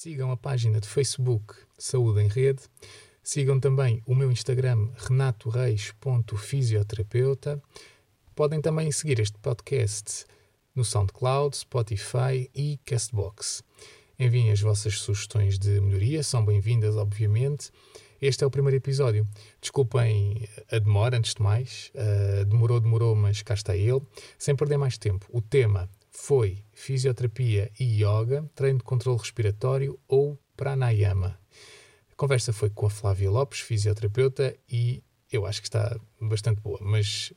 Sigam a página de Facebook Saúde em Rede. Sigam também o meu Instagram renatoreis.fisioterapeuta. Podem também seguir este podcast no SoundCloud, Spotify e Castbox. Enviem as vossas sugestões de melhoria, são bem-vindas, obviamente. Este é o primeiro episódio. Desculpem a demora, antes de mais. Uh, demorou, demorou, mas cá está ele. Sem perder mais tempo, o tema foi fisioterapia e yoga, treino de controle respiratório ou pranayama. A conversa foi com a Flávia Lopes, fisioterapeuta, e eu acho que está bastante boa, mas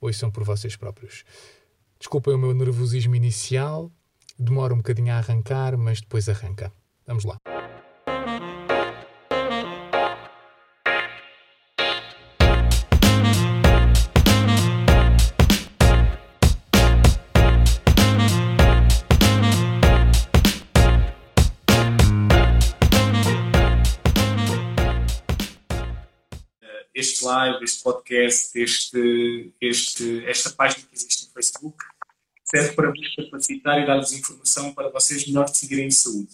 ouçam por vocês próprios. Desculpem o meu nervosismo inicial, demora um bocadinho a arrancar, mas depois arranca. Vamos lá. Live, este podcast, este, este, esta página que existe no Facebook, serve para vos capacitar e dar-vos informação para vocês melhor decidirem saúde.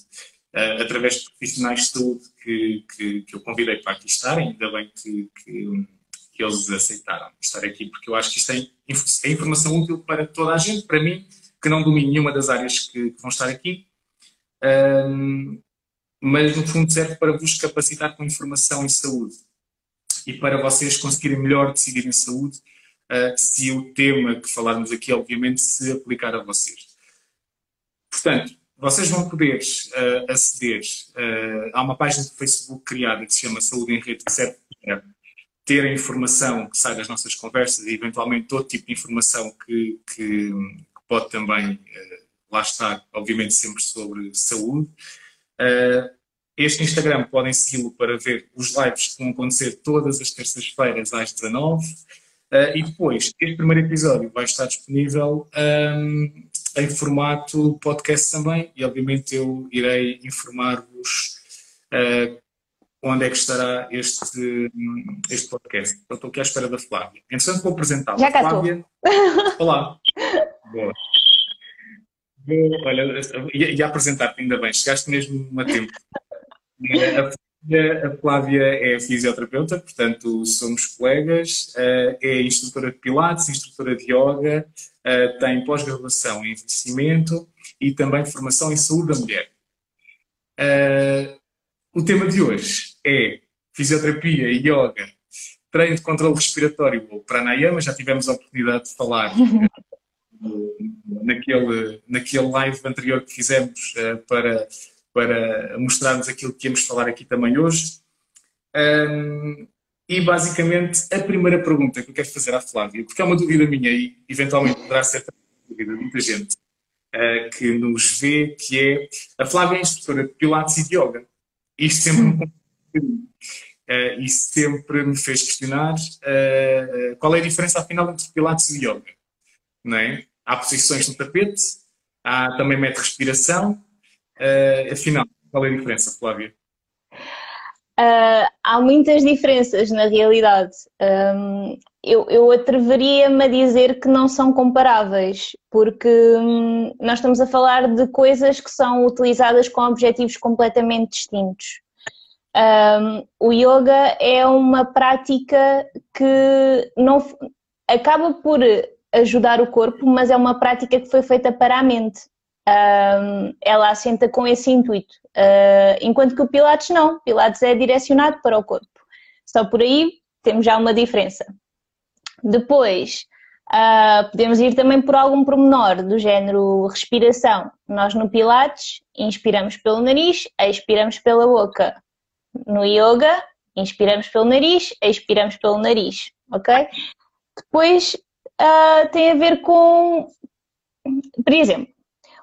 Uh, através de profissionais de saúde que, que, que, eu convidei para aqui estarem, ainda bem que, que, que, eles aceitaram estar aqui, porque eu acho que isto é, é, informação útil para toda a gente, para mim, que não domino nenhuma das áreas que, vão estar aqui, uh, mas no fundo serve para vos capacitar com informação em saúde e para vocês conseguirem melhor decidir em saúde, uh, se o tema que falarmos aqui, obviamente, se aplicar a vocês. Portanto, vocês vão poder uh, aceder uh, a uma página do Facebook criada que se chama Saúde em Rede, que serve para ter a informação que sai das nossas conversas e, eventualmente, todo tipo de informação que, que, que pode também lá estar, obviamente, sempre sobre saúde. Uh, este Instagram podem segui-lo para ver os lives que vão acontecer todas as terças-feiras às 19 uh, e depois, este primeiro episódio vai estar disponível um, em formato podcast também e obviamente eu irei informar-vos uh, onde é que estará este, este podcast. Eu estou aqui à espera da Flávia. Entretanto, vou apresentá-la. Já cá Flávia. Olá. Boa. Olha, ia, ia apresentar-te ainda bem, chegaste mesmo a tempo. A Flávia, a Flávia é fisioterapeuta, portanto somos colegas, eh, é instrutora de Pilates, instrutora de Yoga, eh, tem pós-graduação em envelhecimento e também formação em saúde da mulher. Eh, o tema de hoje é fisioterapia e yoga, treino de controle respiratório ou pranayama, já tivemos a oportunidade de falar naquele, naquele live anterior que fizemos para para mostrarmos aquilo que íamos falar aqui também hoje. Um, e basicamente a primeira pergunta que eu quero fazer à Flávia, porque é uma dúvida minha e eventualmente poderá ser dúvida de muita gente uh, que nos vê, que é a Flávia é instrutora de Pilates e de Yoga. Isto sempre me uh, e sempre me fez questionar uh, qual é a diferença afinal entre Pilates e Yoga. Não é? Há posições no tapete, há também mete respiração, Uh, afinal, qual é a diferença, Flávia? Uh, há muitas diferenças na realidade. Um, eu, eu atreveria-me a dizer que não são comparáveis, porque um, nós estamos a falar de coisas que são utilizadas com objetivos completamente distintos. Um, o yoga é uma prática que não acaba por ajudar o corpo, mas é uma prática que foi feita para a mente um, ela assenta com esse intuito. Uh, enquanto que o Pilates não, Pilates é direcionado para o corpo. Só por aí temos já uma diferença. Depois, uh, podemos ir também por algum pormenor do género respiração. Nós no Pilates inspiramos pelo nariz, expiramos pela boca. No Yoga, inspiramos pelo nariz, expiramos pelo nariz, ok? Depois uh, tem a ver com, por exemplo,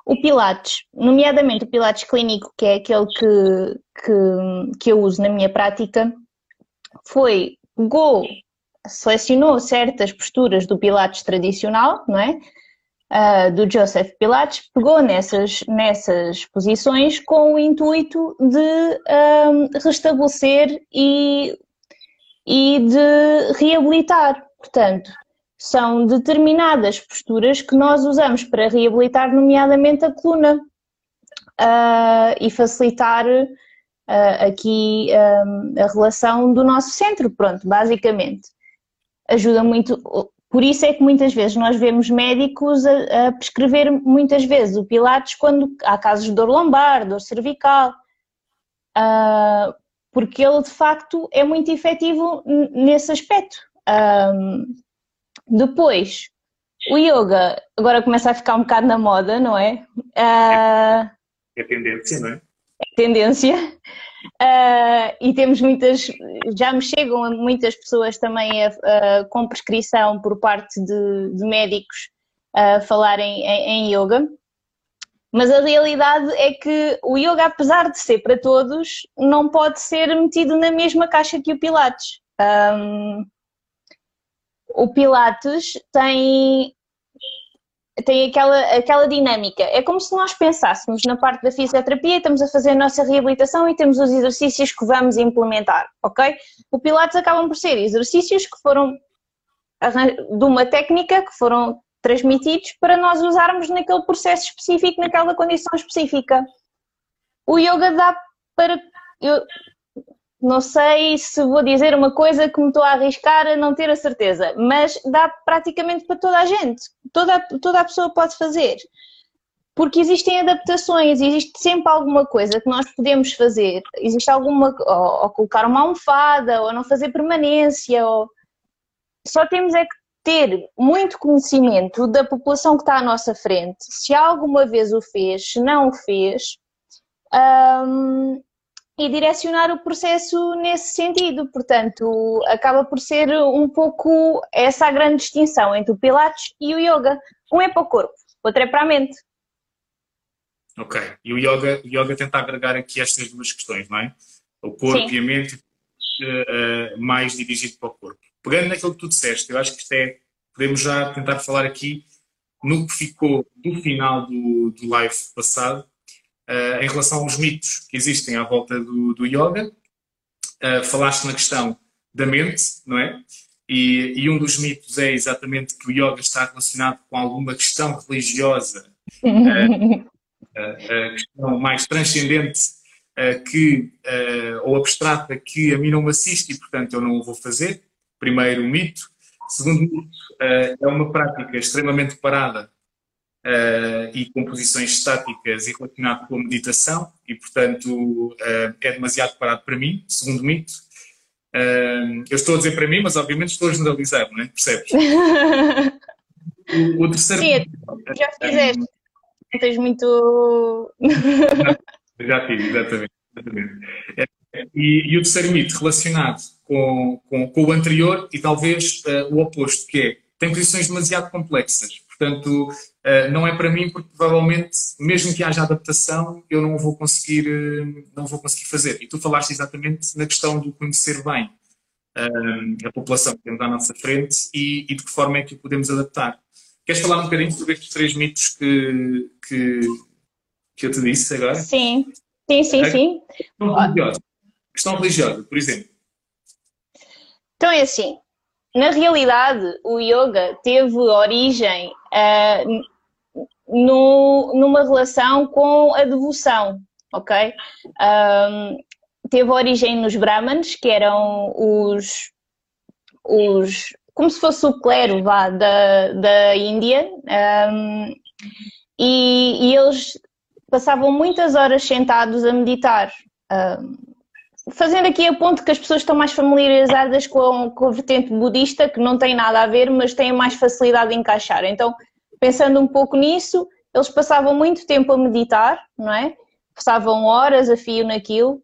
o Pilates, nomeadamente o Pilates clínico, que é aquele que, que, que eu uso na minha prática, foi, pegou, selecionou certas posturas do Pilates tradicional, não é? Uh, do Joseph Pilates, pegou nessas, nessas posições com o intuito de um, restabelecer e, e de reabilitar. Portanto, são determinadas posturas que nós usamos para reabilitar, nomeadamente a coluna. uh, e facilitar uh, aqui um, a relação do nosso centro, pronto, basicamente. Ajuda muito, por isso é que muitas vezes nós vemos médicos a, a prescrever muitas vezes o Pilates quando há casos de dor lombar, dor cervical, uh, porque ele de facto é muito efetivo nesse aspecto. Depois, o yoga agora começa a ficar um bocado na moda, não é? Uh, é tendência, não é? É tendência. Uh, e temos muitas, já me chegam muitas pessoas também a, a, com prescrição por parte de, de médicos a falarem em, em, yoga, mas a realidade é que o yoga, apesar de ser para todos, não pode ser metido na mesma caixa que o Pilates. Um, o Pilates tem tem aquela, aquela dinâmica. É como se nós pensássemos na parte da fisioterapia, estamos a fazer a nossa reabilitação e temos os exercícios que vamos implementar, ok? O Pilates acabam por ser exercícios que foram de uma técnica que foram transmitidos para nós usarmos naquele processo específico, naquela condição específica. O yoga dá para. Eu, não sei se vou dizer uma coisa que me estou a arriscar a não ter a certeza, mas dá praticamente para toda a gente. Toda, toda a pessoa pode fazer. Porque existem adaptações, existe sempre alguma coisa que nós podemos fazer. Existe alguma. Ou, ou colocar uma almofada, ou não fazer permanência, ou. Só temos é que ter muito conhecimento da população que está à nossa frente, se alguma vez o fez, se não o fez, hum, e direcionar o processo nesse sentido. Portanto, acaba por ser um pouco essa a grande distinção entre o Pilates e o Yoga. Um é para o corpo, outro é para a mente. Ok. E o Yoga, o yoga tenta agregar aqui estas duas questões, não é? O corpo Sim. e a mente uh, mais dirigido para o corpo. Pegando naquilo que tu disseste, eu acho que isto é, podemos já tentar falar aqui no que ficou do final do, do live passado, uh, em relação aos mitos que existem à volta do, do yoga. Uh, falaste na questão da mente, não é? E, e, um dos mitos é exatamente que o yoga está relacionado com alguma questão religiosa, a questão mais transcendente que, ou abstrata que a mim não me assiste e, portanto, eu não o vou fazer. Primeiro mito. Segundo mito, é uma prática extremamente parada uh, e composições estáticas e relacionado com a meditação e, portanto, uh, é demasiado parado para mim, segundo mito. Uh, eu estou a dizer para mim, mas obviamente estou a generalizar, não é? Percebes? o, o, terceiro Sim, mito, já fizeste. Não tens muito. já fiz, exatamente. exatamente. E, e, o terceiro mito relacionado com, com, com o anterior e talvez uh, o oposto, que é tem posições demasiado complexas. Portanto, eh, não é para mim porque provavelmente, mesmo que haja adaptação, eu não vou conseguir, eh, não vou conseguir fazer. E tu falaste exatamente na questão do conhecer bem eh, a população que temos à nossa frente e, e, de que forma é que o podemos adaptar. Queres falar um bocadinho sobre estes três mitos que, que, que eu te disse agora? Sim, sim, sim, é? sim. Questão religiosa. Questão religiosa, por exemplo. Então é assim, na realidade, o yoga teve origem uh, no, numa relação com a devoção, ok? Um, teve origem nos Brahmanes, que eram os, os como se fosse o clero vá, da, da Índia, um, e, e, eles passavam muitas horas sentados a meditar. Um, fazendo aqui a ponto que as pessoas estão mais familiarizadas com, com a vertente budista, que não tem nada a ver, mas têm mais facilidade de encaixar. Então, pensando um pouco nisso, eles passavam muito tempo a meditar, não é? Passavam horas a fio naquilo.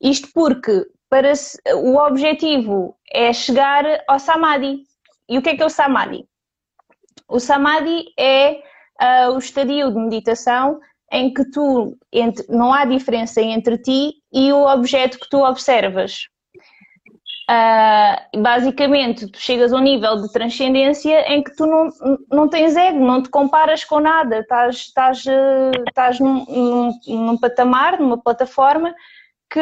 Isto porque para o objetivo é chegar ao samadhi. E o que é que é o samadhi? O samadhi é uh, o estadio de meditação em que tu entre, não há diferença entre ti e o objeto que tu observas. Uh, basicamente, tu chegas a um nível de transcendência em que tu não, não tens ego, não te comparas com nada, estás, estás, estás num, num, num patamar, numa plataforma que,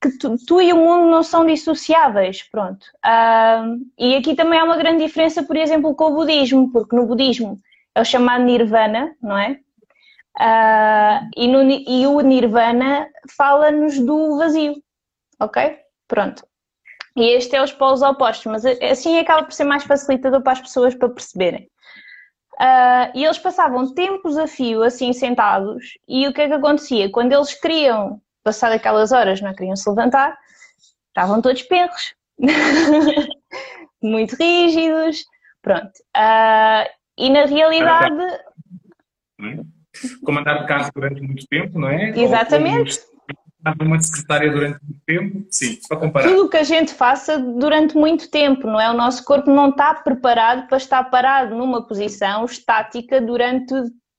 que tu, tu, e o mundo não são dissociáveis, pronto. Uh, e aqui também há uma grande diferença, por exemplo, com o budismo, porque no budismo é o chamado nirvana, não é? Uh, e, no, e o Nirvana fala-nos do vazio, ok? Pronto. E este é os polos opostos, mas assim acaba por ser mais facilitador para as pessoas para perceberem. Uh, e eles passavam tempos a fio assim sentados, e o que é que acontecia? Quando eles queriam passar aquelas horas, não queriam se levantar, estavam todos perros, muito rígidos, pronto. Uh, e na realidade. Comandar de carro durante muito tempo, não é? Exatamente uma secretária durante muito tempo, sim, para comparar. Tudo o que a gente faça durante muito tempo, não é? O nosso corpo não está preparado para estar parado numa posição estática durante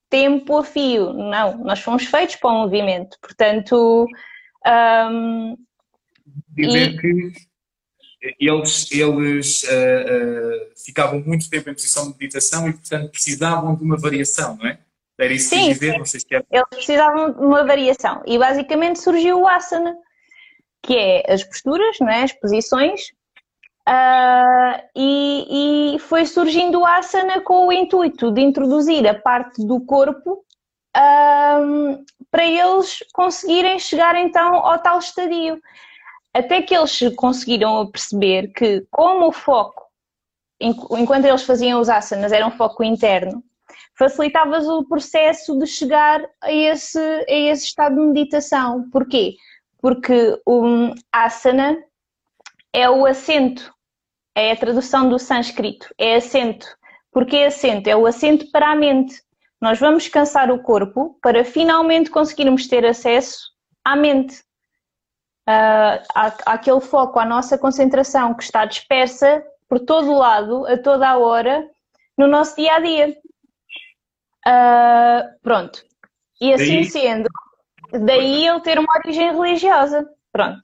tempo a fio. Não, nós fomos feitos para o movimento. Portanto. Um, Dizer e... que eles, eles uh, uh, ficavam muito tempo em posição de meditação e, portanto, precisavam de uma variação, não é? Era isso sim, que dizer, não sei se é. Eles precisavam de uma variação e basicamente surgiu o asana, que é as posturas, não é? as posições, uh, e, e, foi surgindo o asana com o intuito de introduzir a parte do corpo uh, para eles conseguirem chegar então ao tal estadio. Até que eles conseguiram perceber que, como o foco, enquanto eles faziam os asanas, era um foco interno, facilitavas o processo de chegar a esse, a esse estado de meditação. Porquê? Porque o asana é o assento, é a tradução do sânscrito, é assento. Porque assento? É o assento para a mente. Nós vamos cansar o corpo para finalmente conseguirmos ter acesso à mente. Uh, àquele foco, à nossa concentração que está dispersa por todo o lado, a toda a hora, no nosso dia a dia. Uh, pronto. E assim daí... sendo, daí ele ter uma origem religiosa. Pronto.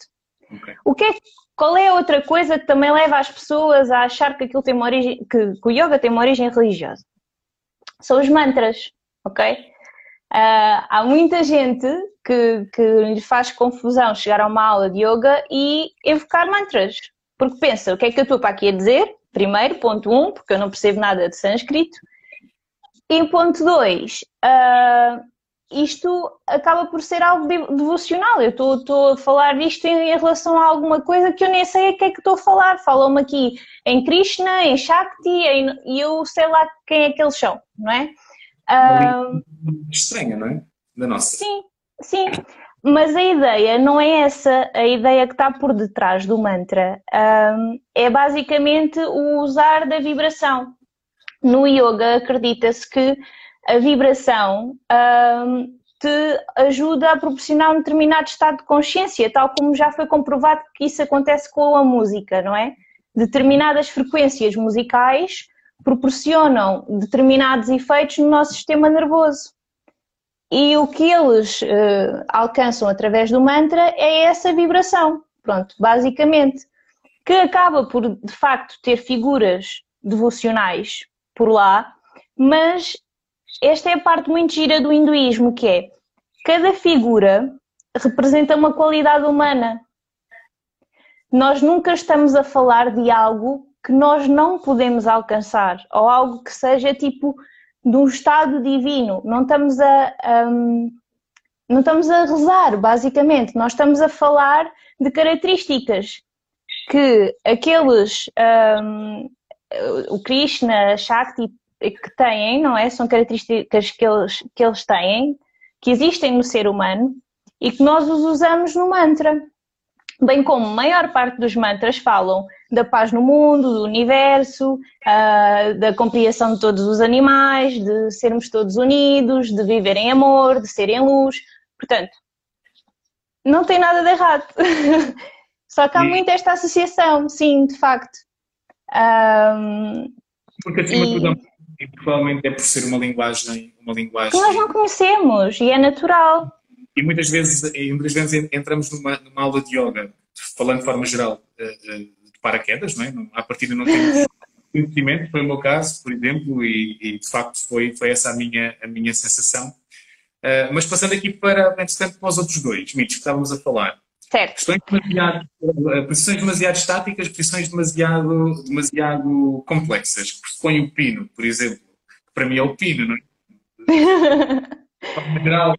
Okay. O que é, qual é a outra coisa que também leva as pessoas a achar que aquilo tem uma origem, que, que o yoga tem uma origem religiosa? São os mantras, ok? Uh, há muita gente que, que lhe faz confusão chegar a uma aula de yoga e evocar mantras, porque pensa, o que é que eu estou para aqui a dizer? Primeiro, ponto um, porque eu não percebo nada de sânscrito. E ponto 2, uh, isto acaba por ser algo devocional. Eu estou a falar disto em, relação a alguma coisa que eu nem sei a que é que estou a falar. Falam-me aqui em Krishna, em Shakti, em, e eu sei lá quem é que eles são, não é? Uh, estranha, não é? Da nossa. Sim, sim. Mas a ideia não é essa, a ideia que está por detrás do mantra um, é basicamente o usar da vibração no yoga acredita-se que a vibração um, te ajuda a proporcionar um determinado estado de consciência, tal como já foi comprovado que isso acontece com a música, não é? Determinadas frequências musicais proporcionam determinados efeitos no nosso sistema nervoso. E o que eles uh, alcançam através do mantra é essa vibração, pronto, basicamente, que acaba por de facto ter figuras devocionais por lá, mas esta é a parte muito gira do hinduísmo, que é cada figura representa uma qualidade humana. Nós nunca estamos a falar de algo que nós não podemos alcançar, ou algo que seja tipo de um estado divino. Não estamos a, um, não estamos a rezar, basicamente. Nós estamos a falar de características que aqueles um, o Krishna, Shakti que têm, não é? São características que eles, que eles têm, que existem no ser humano e que nós os usamos no mantra. Bem como a maior parte dos mantras falam da paz no mundo, do universo, uh, da compreensão de todos os animais, de sermos todos unidos, de viver em amor, de ser em luz. Portanto, não tem nada de errado. Só que há muito esta associação, sim, de facto. Um, Porque acima de tudo, e provavelmente é por ser uma linguagem, uma linguagem. Que nós não conhecemos e é natural. E muitas vezes, e muitas vezes entramos numa, numa aula de yoga, falando de forma geral, de paraquedas, não é? A partir de não temos conhecimento, foi o meu caso, por exemplo, e, e, de facto foi, foi essa a minha, a minha sensação. Uh, mas passando aqui para, entretanto, para os outros dois mitos que estávamos a falar. Certo. Posições demasiado, eh, posições demasiado estáticas, posições demasiado, demasiado complexas, que pressupõem o pino, por exemplo, que para mim é o pino, não é? geral,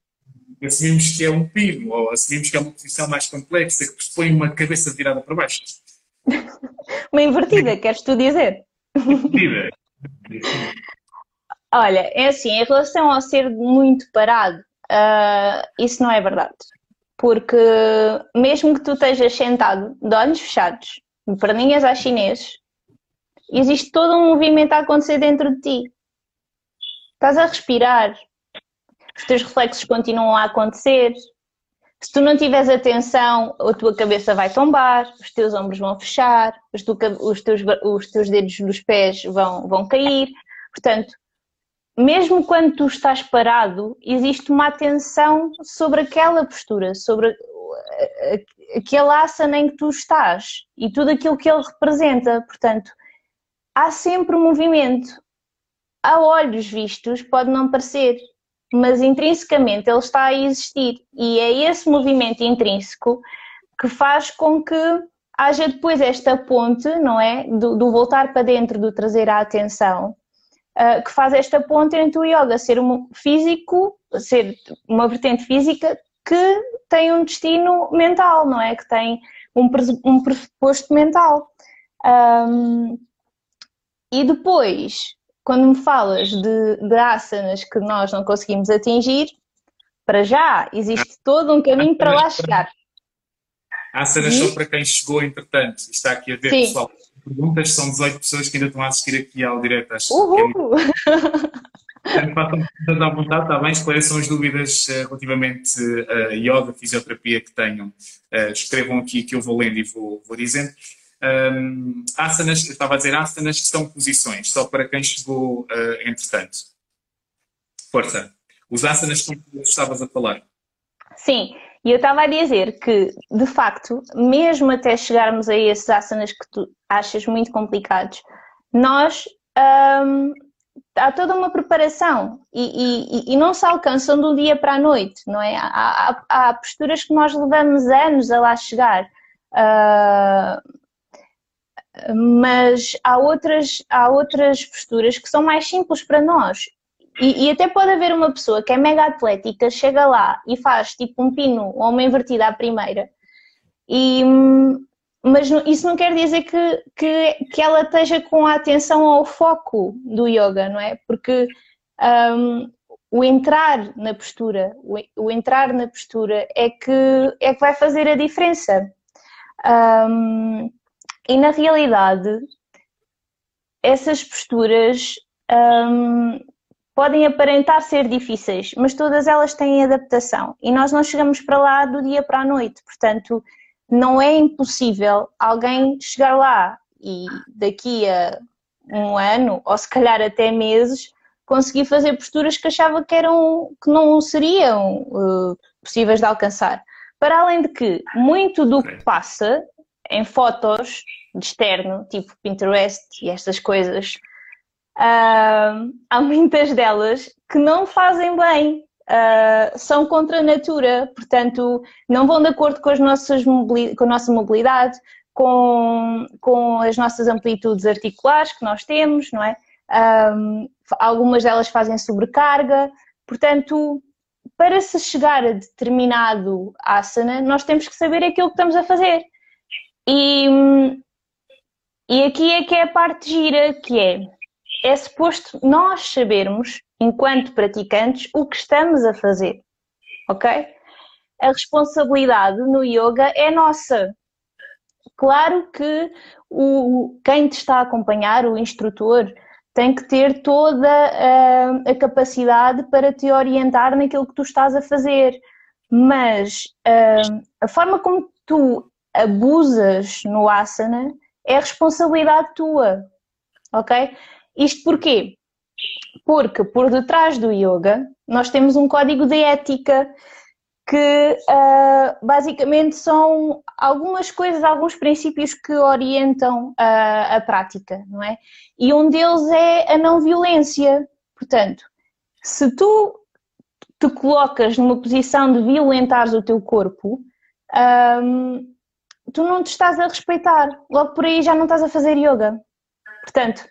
assumimos que é um pino, ou assumimos que é uma posição mais complexa, que pressupõe uma cabeça virada para baixo. Uma invertida, queres tu dizer? Invertida. Olha, é assim, em relação ao ser muito parado, uh, isso não é verdade. Porque mesmo que tu estejas sentado, de olhos fechados, de perninhas à chinês, existe todo um movimento a acontecer dentro de ti. Estás a respirar, os teus reflexos continuam a acontecer. Se tu não tiveres atenção, a tua cabeça vai tombar, os teus ombros vão fechar, os, tu, os, teus, os teus dedos dos pés vão, vão cair. Portanto, mesmo quando tu estás parado, existe uma atenção sobre aquela postura, sobre aquele asana em que tu estás e tudo aquilo que ele representa. Portanto, há sempre movimento. A olhos vistos pode não parecer, mas intrinsecamente ele está a existir. E é esse movimento intrínseco que faz com que haja depois esta ponte, não é? Do, do voltar para dentro, do trazer a atenção, uh, que faz esta ponte entre o yoga ser um físico, ser uma vertente física que tem um destino mental, não é? Que tem um, um pressuposto mental. Um, e depois, quando me falas de, de asanas que nós não conseguimos atingir, para já existe todo um caminho para lá chegar. Asanas só para quem chegou, entretanto. Está aqui a ver, Sim. pessoal. Perguntas, são 18 pessoas que ainda estão a assistir aqui ao direto. Acho Uhul! Portanto, façam perguntas à vontade, está bem? Esclareçam as dúvidas uh, relativamente a uh, yoga, fisioterapia que tenham. Uh, escrevam aqui que eu vou lendo e vou, vou dizendo. Um, asanas, eu estava a dizer asanas que são posições, só para quem chegou uh, entretanto. Força. Os asanas que tu estavas a falar. Sim, e eu estava a dizer que, de facto, mesmo até chegarmos a esses asanas que tu achas muito complicados, nós um, há toda uma preparação e, e, e, não se alcançam um dia para a noite, não é? Há, há, há posturas que nós levamos anos a lá chegar. Uh, mas há outras, há outras posturas que são mais simples para nós. E, e, até pode haver uma pessoa que é mega atlética, chega lá e faz tipo um pino ou uma invertida à primeira. E, mas isso não quer dizer que, que, que ela esteja com a atenção ao foco do yoga, não é? Porque um, o entrar na postura, o, o, entrar na postura é que, é que vai fazer a diferença. Um, e na realidade, essas posturas um, podem aparentar ser difíceis, mas todas elas têm adaptação. E nós não chegamos para lá do dia para a noite, portanto, não é impossível alguém chegar lá e daqui a um ano, ou se calhar até meses, conseguir fazer posturas que achava que, eram, que não seriam uh, possíveis de alcançar. Para além de que muito do que passa em fotos de externo, tipo Pinterest e estas coisas, uh, há muitas delas que não fazem bem, uh, são contra a natura, portanto, não vão de acordo com, as nossas com a nossa mobilidade, com, com as nossas amplitudes articulares que nós temos, não é? Um, algumas delas fazem sobrecarga, portanto, para se chegar a determinado asana, nós temos que saber aquilo que estamos a fazer. E, e aqui é que é a parte gira, que é, é suposto nós sabermos, enquanto praticantes, o que estamos a fazer, ok? A responsabilidade no yoga é nossa. Claro que o, quem te está a acompanhar, o instrutor, tem que ter toda a, a, capacidade para te orientar naquilo que tu estás a fazer. Mas a, a forma como tu abusas no asana, é responsabilidade tua, ok? Isto porquê? Porque por detrás do yoga nós temos um código de ética que uh, basicamente são algumas coisas, alguns princípios que orientam a, prática, não é? E um deles é a não violência. Portanto, se tu te colocas numa posição de violentares o teu corpo, um, tu não te estás a respeitar. Logo por aí já não estás a fazer yoga. Portanto,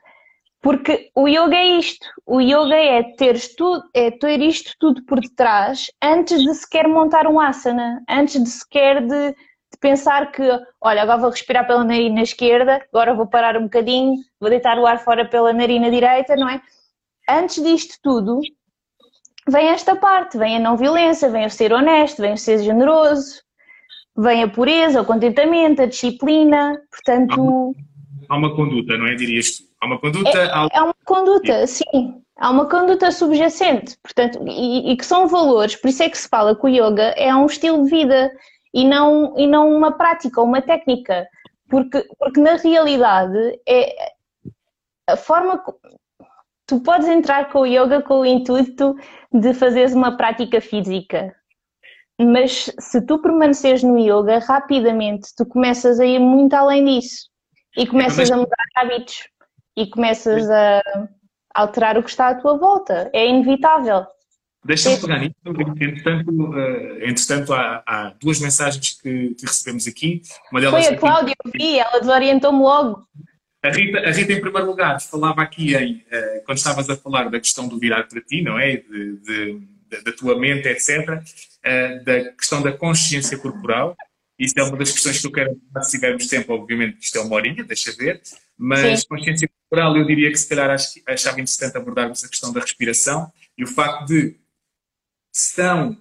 Porque o yoga é isto. O yoga é ter, tudo, é ter isto tudo por detrás antes de sequer montar um asana, antes de sequer de, de pensar que, olha, agora vou respirar pela narina esquerda, agora vou parar um bocadinho, vou deitar o ar fora pela narina direita, não é? Antes disto tudo, vem esta parte, vem a não violência, vem o ser honesto, vem o ser generoso, vem a pureza, o contentamento, a disciplina, portanto... Há uma conduta, não é? Dirias tu. Há uma conduta... É, é uma conduta, sim. Há uma conduta subjacente, portanto, e, e, que são valores, por isso é que se fala que o yoga é um estilo de vida e não, e não uma prática, uma técnica, porque, porque na realidade é a forma tu podes entrar com o yoga com o intuito de fazeres uma prática física, mas se tu permaneceres no yoga, rapidamente tu começas a ir muito além disso e começas a mudar hábitos e começas a alterar o que está à tua volta. É inevitável. Deixa-me pegar nisso, entretanto, uh, entretanto há, há, duas mensagens que, que, recebemos aqui. Uma delas Foi a Cláudia, eu vi, ela desorientou-me logo. A Rita, a Rita, em primeiro lugar, falava aqui em, uh, quando estavas a falar da questão do virar para ti, não é? De, de, da tua mente, etc., uh, da questão da consciência corporal. Isso é uma das questões que eu quero, se tivermos tempo, obviamente, isto é uma horinha, deixa ver, mas Sim. consciência corporal, eu diria que se calhar achava interessante abordarmos a questão da respiração e o facto de são,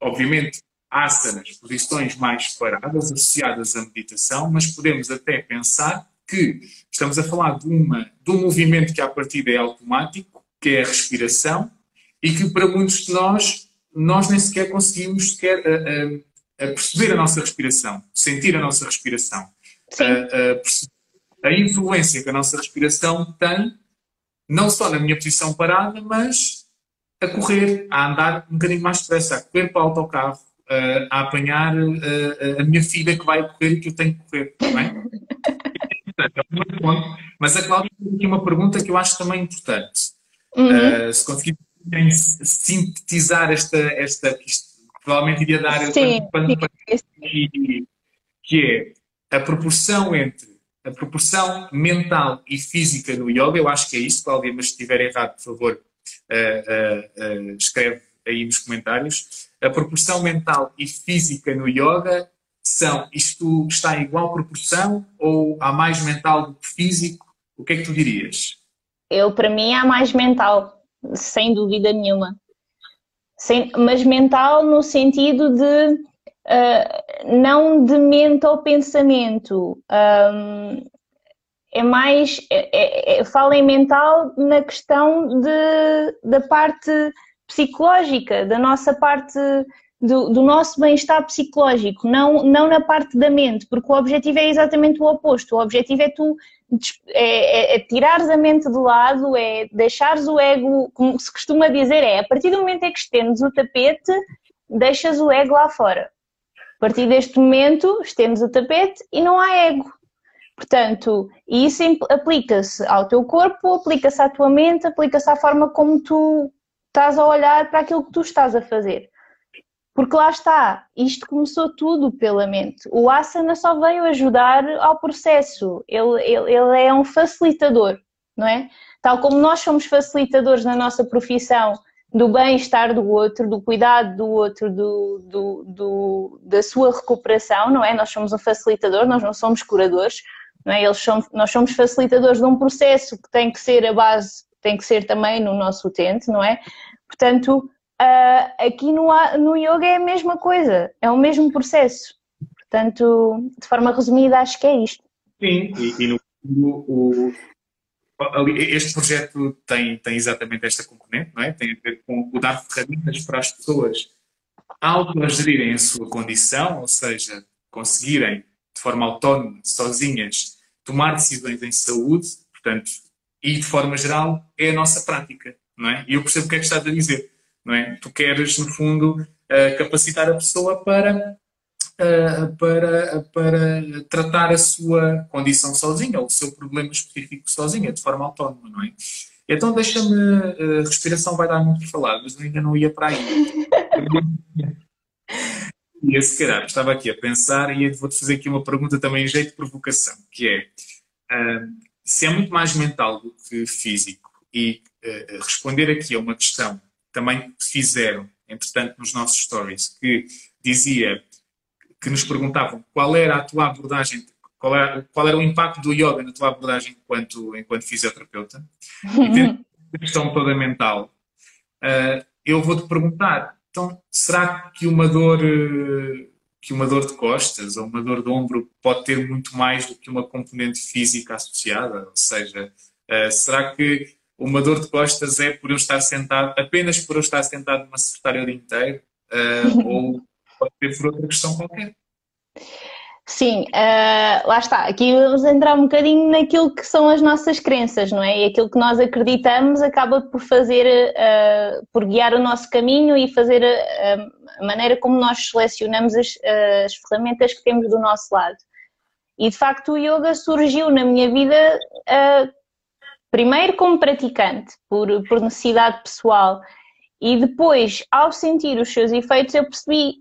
obviamente, asanas, posições mais paradas, associadas à meditação, mas podemos até pensar que estamos a falar de, uma, de um movimento que à partida é automático, que é a respiração, e que para muitos de nós, nós nem sequer conseguimos sequer a, a, a perceber a nossa respiração, sentir a nossa respiração, a, a, influência que a nossa respiração tem, não só na minha posição parada, mas a correr, a andar um bocadinho mais depressa, a correr para o autocarro, a apanhar a minha filha que vai correr e que eu tenho que correr. Não é? Mas a Cláudia tem aqui uma pergunta que eu acho também importante. Uhum. Uh, se conseguir sintetizar esta, esta provavelmente iria dar sim, sim. que é a proporção entre a proporção mental e física no yoga, eu acho que é isso, Cláudia, mas se estiver errado, por favor, uh, uh, escreve aí nos comentários. A proporção mental e física no yoga são, isto está em igual proporção ou há mais mental do que físico? O que é que tu dirias? Eu, para mim, há mais mental, sem dúvida nenhuma. Sem, mas mental no sentido de uh, não de mente ao pensamento. Um, é mais. É, é, é, fala em mental na questão de, da parte psicológica, da nossa parte do, do nosso bem-estar psicológico, não, não na parte da mente, porque o objetivo é exatamente o oposto. O objetivo é tu é, é, é tirares a mente de lado, é deixares o ego, como se costuma dizer, é a partir do momento em que estendes o tapete, deixas o ego lá fora. A partir deste momento, estendes o tapete e não há ego. Portanto, isso aplica-se ao teu corpo, aplica-se à tua mente, aplica-se à forma como tu estás a olhar para aquilo que tu estás a fazer. Porque lá está, isto começou tudo pela mente. O asana só veio ajudar ao processo, ele, ele, ele é um facilitador, não é? Tal como nós somos facilitadores na nossa profissão do bem-estar do outro, do cuidado do outro, do, do, do, da sua recuperação, não é? Nós somos um facilitador, nós não somos curadores, não é? Eles são, nós somos facilitadores de um processo que tem que ser a base, tem que ser também no nosso utente, não é? Portanto, Uh, aqui no, no yoga é a mesma coisa, é o mesmo processo. Portanto, de forma resumida, acho que é isto. Sim, e, e no, o, este projeto tem, tem exatamente esta componente, não é? Tem a ver com o dar ferramentas para as pessoas autogerirem a sua condição, ou seja, conseguirem de forma autónoma, sozinhas, tomar decisões em saúde, portanto, e de forma geral, é a nossa prática, não é? E eu percebo o que é que estás a dizer não é? Tu queres, no fundo, uh, capacitar a pessoa para, uh, para, para tratar a sua condição sozinha, ou o seu problema específico sozinha, de forma autónoma, não é? Então deixa-me, uh, respiração vai dar muito para falar, mas ainda não ia para aí. e se calhar, estava aqui a pensar e vou-te fazer aqui uma pergunta também em jeito de provocação, que é, uh, se é muito mais mental do que físico e uh, responder aqui a uma questão também fizeram, entretanto, nos nossos stories, que dizia que nos perguntavam qual era a tua abordagem, qual era, qual era o impacto do yoga na tua abordagem enquanto, enquanto fisioterapeuta, e tendo a questão toda mental, uh, eu vou-te perguntar, então, será que uma dor que uma dor de costas ou uma dor de ombro pode ter muito mais do que uma componente física associada? Ou seja, uh, será que uma dor de costas é por eu estar sentado, apenas por eu estar sentado numa secretária o dia inteiro? Uh, ou pode ser por outra questão qualquer? Sim, uh, lá está. Aqui vamos entrar um bocadinho naquilo que são as nossas crenças, não é? E aquilo que nós acreditamos acaba por fazer, uh, por guiar o nosso caminho e fazer a, a maneira como nós selecionamos as, as, ferramentas que temos do nosso lado. E de facto o yoga surgiu na minha vida uh, primeiro como praticante, por, por necessidade pessoal. E depois, ao sentir os seus efeitos, eu percebi: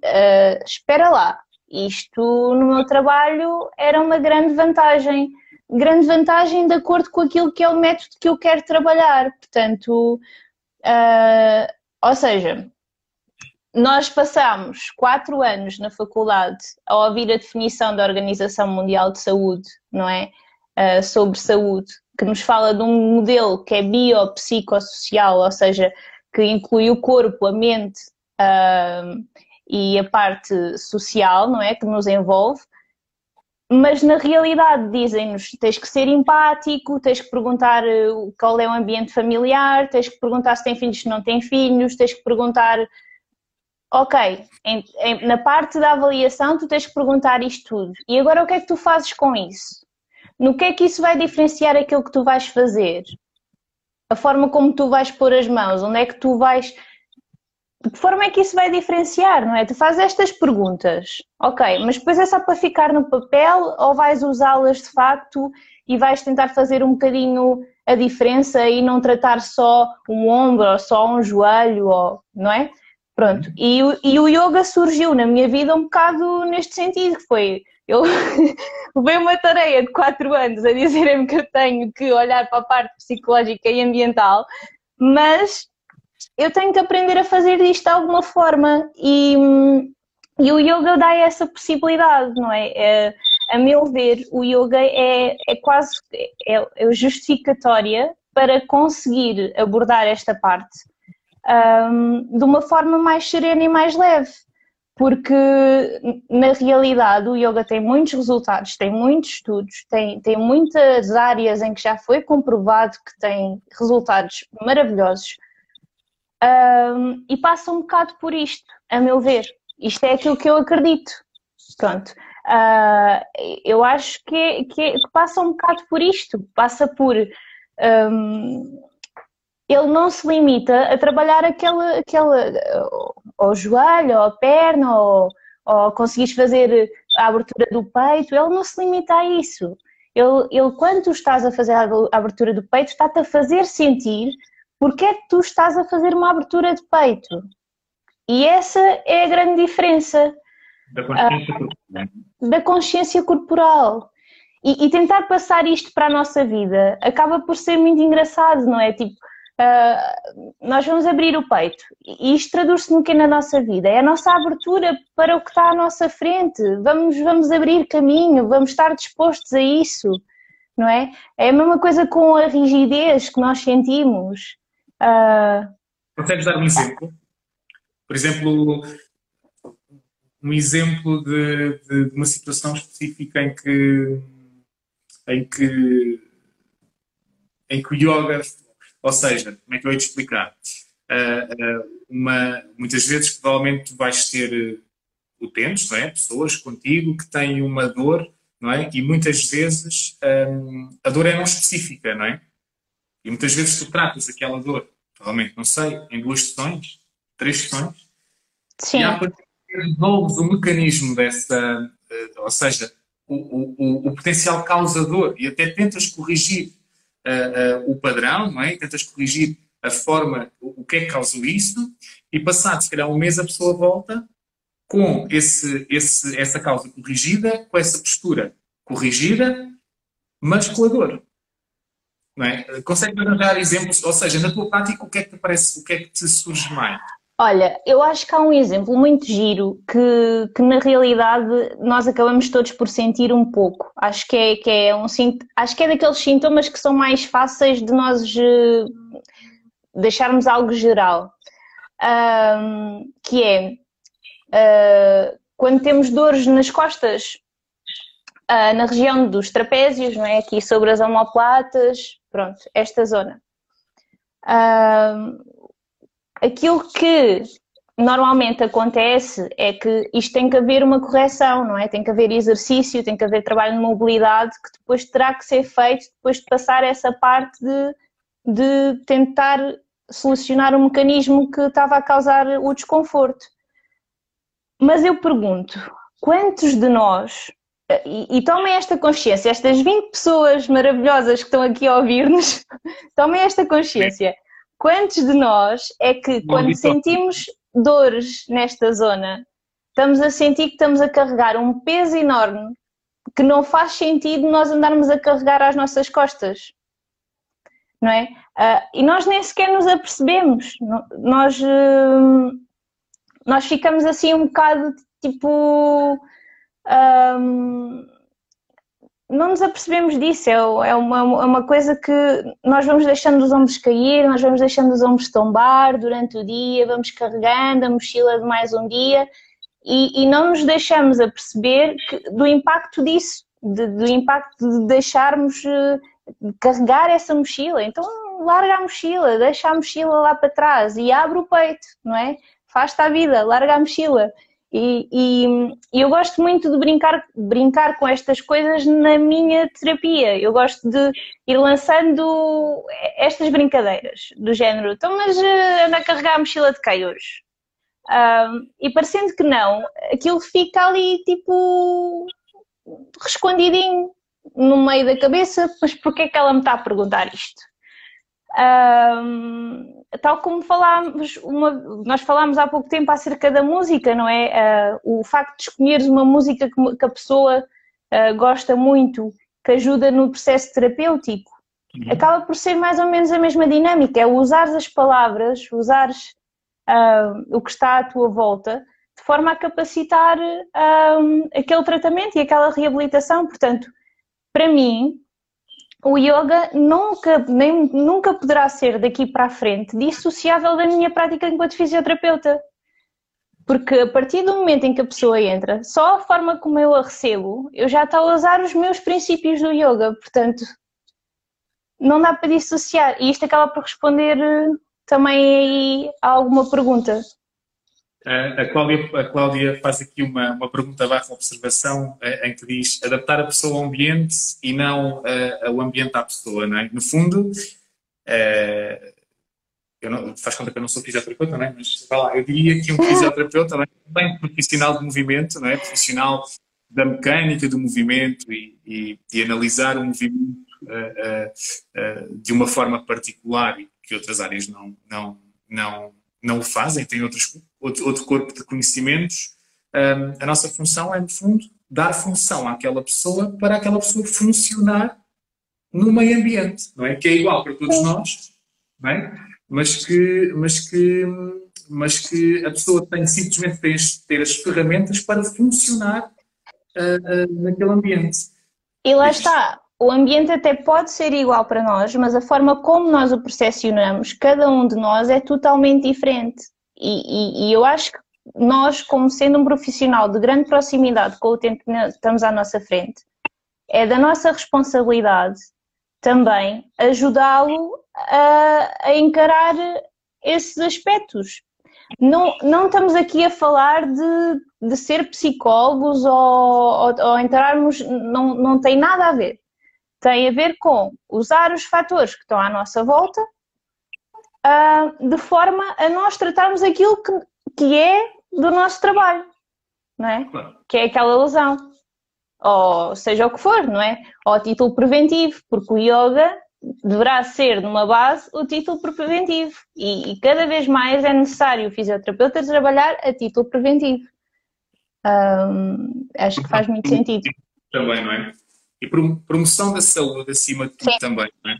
espera lá, isto no meu trabalho era uma grande vantagem. Grande vantagem de acordo com aquilo que é o método que eu quero trabalhar. Portanto, uh, ou seja, nós passamos quatro anos na faculdade a ouvir a definição da Organização Mundial de Saúde, não é? Uh, sobre saúde, que nos fala de um modelo que é biopsicossocial, ou seja, que inclui o corpo, a mente e a parte social, não é? Que nos envolve, mas na realidade dizem-nos tens que ser empático, tens que perguntar eh, qual é o ambiente familiar, tens que perguntar se tem filhos, se não tem filhos, tens que perguntar. Ok, em, em, na parte da avaliação tu tens que perguntar isto tudo. E agora o que é que tu fazes com isso? No que é que isso vai diferenciar aquilo que tu vais fazer? A forma como tu vais pôr as mãos, onde é que tu vais de que forma é que isso vai diferenciar, não é? Tu fazes estas perguntas, ok, mas depois é só para ficar no papel ou vais usá-las de facto e vais tentar fazer um bocadinho a diferença e não tratar só um ombro ou só um joelho, ou, não é? Pronto, e, e o yoga surgiu na minha vida um bocado neste sentido, que foi, eu levei uma tarefa de 4 anos a dizerem-me que eu tenho que olhar para a parte psicológica e ambiental, mas eu tenho que aprender a fazer disto de alguma forma e, e o yoga dá essa possibilidade, não é? é a meu ver, o yoga é, é quase é, é justificatória para conseguir abordar esta parte um, de uma forma mais serena e mais leve. Porque na realidade o yoga tem muitos resultados, tem muitos estudos, tem, tem muitas áreas em que já foi comprovado que tem resultados maravilhosos um, e passa um bocado por isto, a meu ver. Isto é aquilo que eu acredito. Pronto. Uh, eu acho que, é, que, é, que, passa um bocado por isto. Passa por. Um, ele não se limita a trabalhar aquela, aquela ou joelho, ou a perna, ou, ou conseguires fazer a abertura do peito. Ele não se limita a isso. Ele, ele quando tu estás a fazer a abertura do peito, está-te a fazer sentir porque é que tu estás a fazer uma abertura de peito? E essa é a grande diferença. Da consciência corporal. Da consciência corporal. E, e, tentar passar isto para a nossa vida acaba por ser muito engraçado, não é? Tipo, uh, nós vamos abrir o peito e isto traduz-se no que é na nossa vida? É a nossa abertura para o que está à nossa frente. Vamos, vamos abrir caminho, vamos estar dispostos a isso, não é? É a mesma coisa com a rigidez que nós sentimos. Uh... Dar um exemplo? Por exemplo, um exemplo de, de, uma situação específica em que em que em que o yoga, ou seja, como é que eu ia te explicar? Uh, uh, uma, muitas vezes provavelmente vais ter utentes, não é? pessoas contigo que têm uma dor, não é? E muitas vezes um, a dor é não específica, não é? E muitas vezes tu tratas aquela dor provavelmente, não sei, em duas sessões, três sessões, Sim. e partir resolves o mecanismo dessa, eh, ou seja, o, o, o, potencial causador e até tentas corrigir uh, uh, o padrão, não é? Tentas corrigir a forma, o, o que é que causou isso, e passado se calhar um mês a pessoa volta com esse, esse, essa causa corrigida, com essa postura corrigida, mas com a dor. Não é? Consegue arranjar exemplos? Ou seja, na tua prática, o que é que te parece, o que é que te surge mais? Olha, eu acho que há um exemplo muito giro que, que na realidade nós acabamos todos por sentir um pouco. Acho que é, que é um acho que é daqueles sintomas que são mais fáceis de nós uh, deixarmos algo geral. Um, que é uh, quando temos dores nas costas, uh, na região dos trapézios, não é? Aqui sobre as omoplatas, pronto, esta zona. Uh, Aquilo que normalmente acontece é que isto tem que haver uma correção, não é? Tem que haver exercício, tem que haver trabalho de mobilidade que depois terá que ser feito depois de passar essa parte de, de tentar solucionar um mecanismo que estava a causar o desconforto. Mas eu pergunto, quantos de nós, e, e tomem esta consciência, estas 20 pessoas maravilhosas que estão aqui a ouvir-nos, tomem esta consciência. Quantos de nós é que quando sentimos dores nesta zona, estamos a sentir que estamos a carregar um peso enorme que não faz sentido nós andarmos a carregar às nossas costas? Não é? Uh, e nós nem sequer nos apercebemos. Nós, uh, nós ficamos assim um bocado tipo. Um, não nos apercebemos disso, é, é uma, é uma coisa que nós vamos deixando os ombros cair, nós vamos deixando os ombros tombar durante o dia, vamos carregando a mochila de mais um dia e, e não nos deixamos a perceber que, do impacto disso, de, do impacto de deixarmos de eh, carregar essa mochila. Então larga a mochila, deixa a mochila lá para trás e abre o peito, não é? Faz-te a vida, larga a mochila. E, e, eu gosto muito de brincar, brincar com estas coisas na minha terapia. Eu gosto de ir lançando estas brincadeiras do género. Então, mas uh, anda a carregar a mochila de quem hoje? E parecendo que não, aquilo fica ali tipo escondidinho no meio da cabeça, mas porquê é que ela me está a perguntar isto? Um, tal como falámos, uma, nós falámos há pouco tempo acerca da música, não é? Uh, o facto de escolheres uma música que, que a pessoa uh, gosta muito, que ajuda no processo terapêutico, uhum. acaba por ser mais ou menos a mesma dinâmica, é usar as palavras, usares uh, o que está à tua volta, de forma a capacitar aquele tratamento e aquela reabilitação. Portanto, para mim, o yoga nunca, nem, nunca poderá ser daqui para a frente dissociável da minha prática enquanto fisioterapeuta. Porque a partir do momento em que a pessoa entra, só a forma como eu a recebo, eu já estou a usar os meus princípios do yoga. Portanto, não dá para dissociar. E isto acaba por responder eh, também a alguma pergunta. A Cláudia, a Cláudia faz aqui uma, uma pergunta barra observação eh, em que diz adaptar a pessoa ao ambiente e não uh, o ambiente à pessoa, não é? No fundo, uh, eu não, faz conta que eu não sou fisioterapeuta, não é? Mas lá, eu diria que um fisioterapeuta é? também profissional de movimento, não é? Profissional da mecânica do movimento e, e, e analisar o movimento uh, de uma forma particular e que outras áreas não, não, não, não o fazem, têm outros outro, outro corpo de conhecimentos, um, a nossa função é, no fundo, dar função àquela pessoa para aquela pessoa funcionar no meio ambiente, não é? Que é igual para todos nós, não é? Mas que, mas que, mas que a pessoa tem simplesmente ter as, ter as ferramentas para funcionar uh, uh, naquele ambiente. E lá está, o ambiente até pode ser igual para nós, mas a forma como nós o percepcionamos, cada um de nós é totalmente diferente. E, e, e eu acho que nós, como sendo um profissional de grande proximidade com o tempo que estamos à nossa frente, é da nossa responsabilidade também ajudá-lo a, a, encarar esses aspectos. Não, não estamos aqui a falar de, de ser psicólogos ou, ou, ou entrarmos, não, não tem nada a ver. Tem a ver com usar os fatores que estão à nossa volta uh, de forma a nós tratarmos aquilo que, que é do nosso trabalho, não é? Claro. Que é aquela lesão. Ou seja o que for, não é? Ou título preventivo, porque o yoga deverá ser, numa base, o título preventivo. E, e cada vez mais é necessário o fisioterapeuta trabalhar a título preventivo. Um, acho que faz muito sentido. Também, não é? E promoção da saúde acima de tudo Sim. também, não é?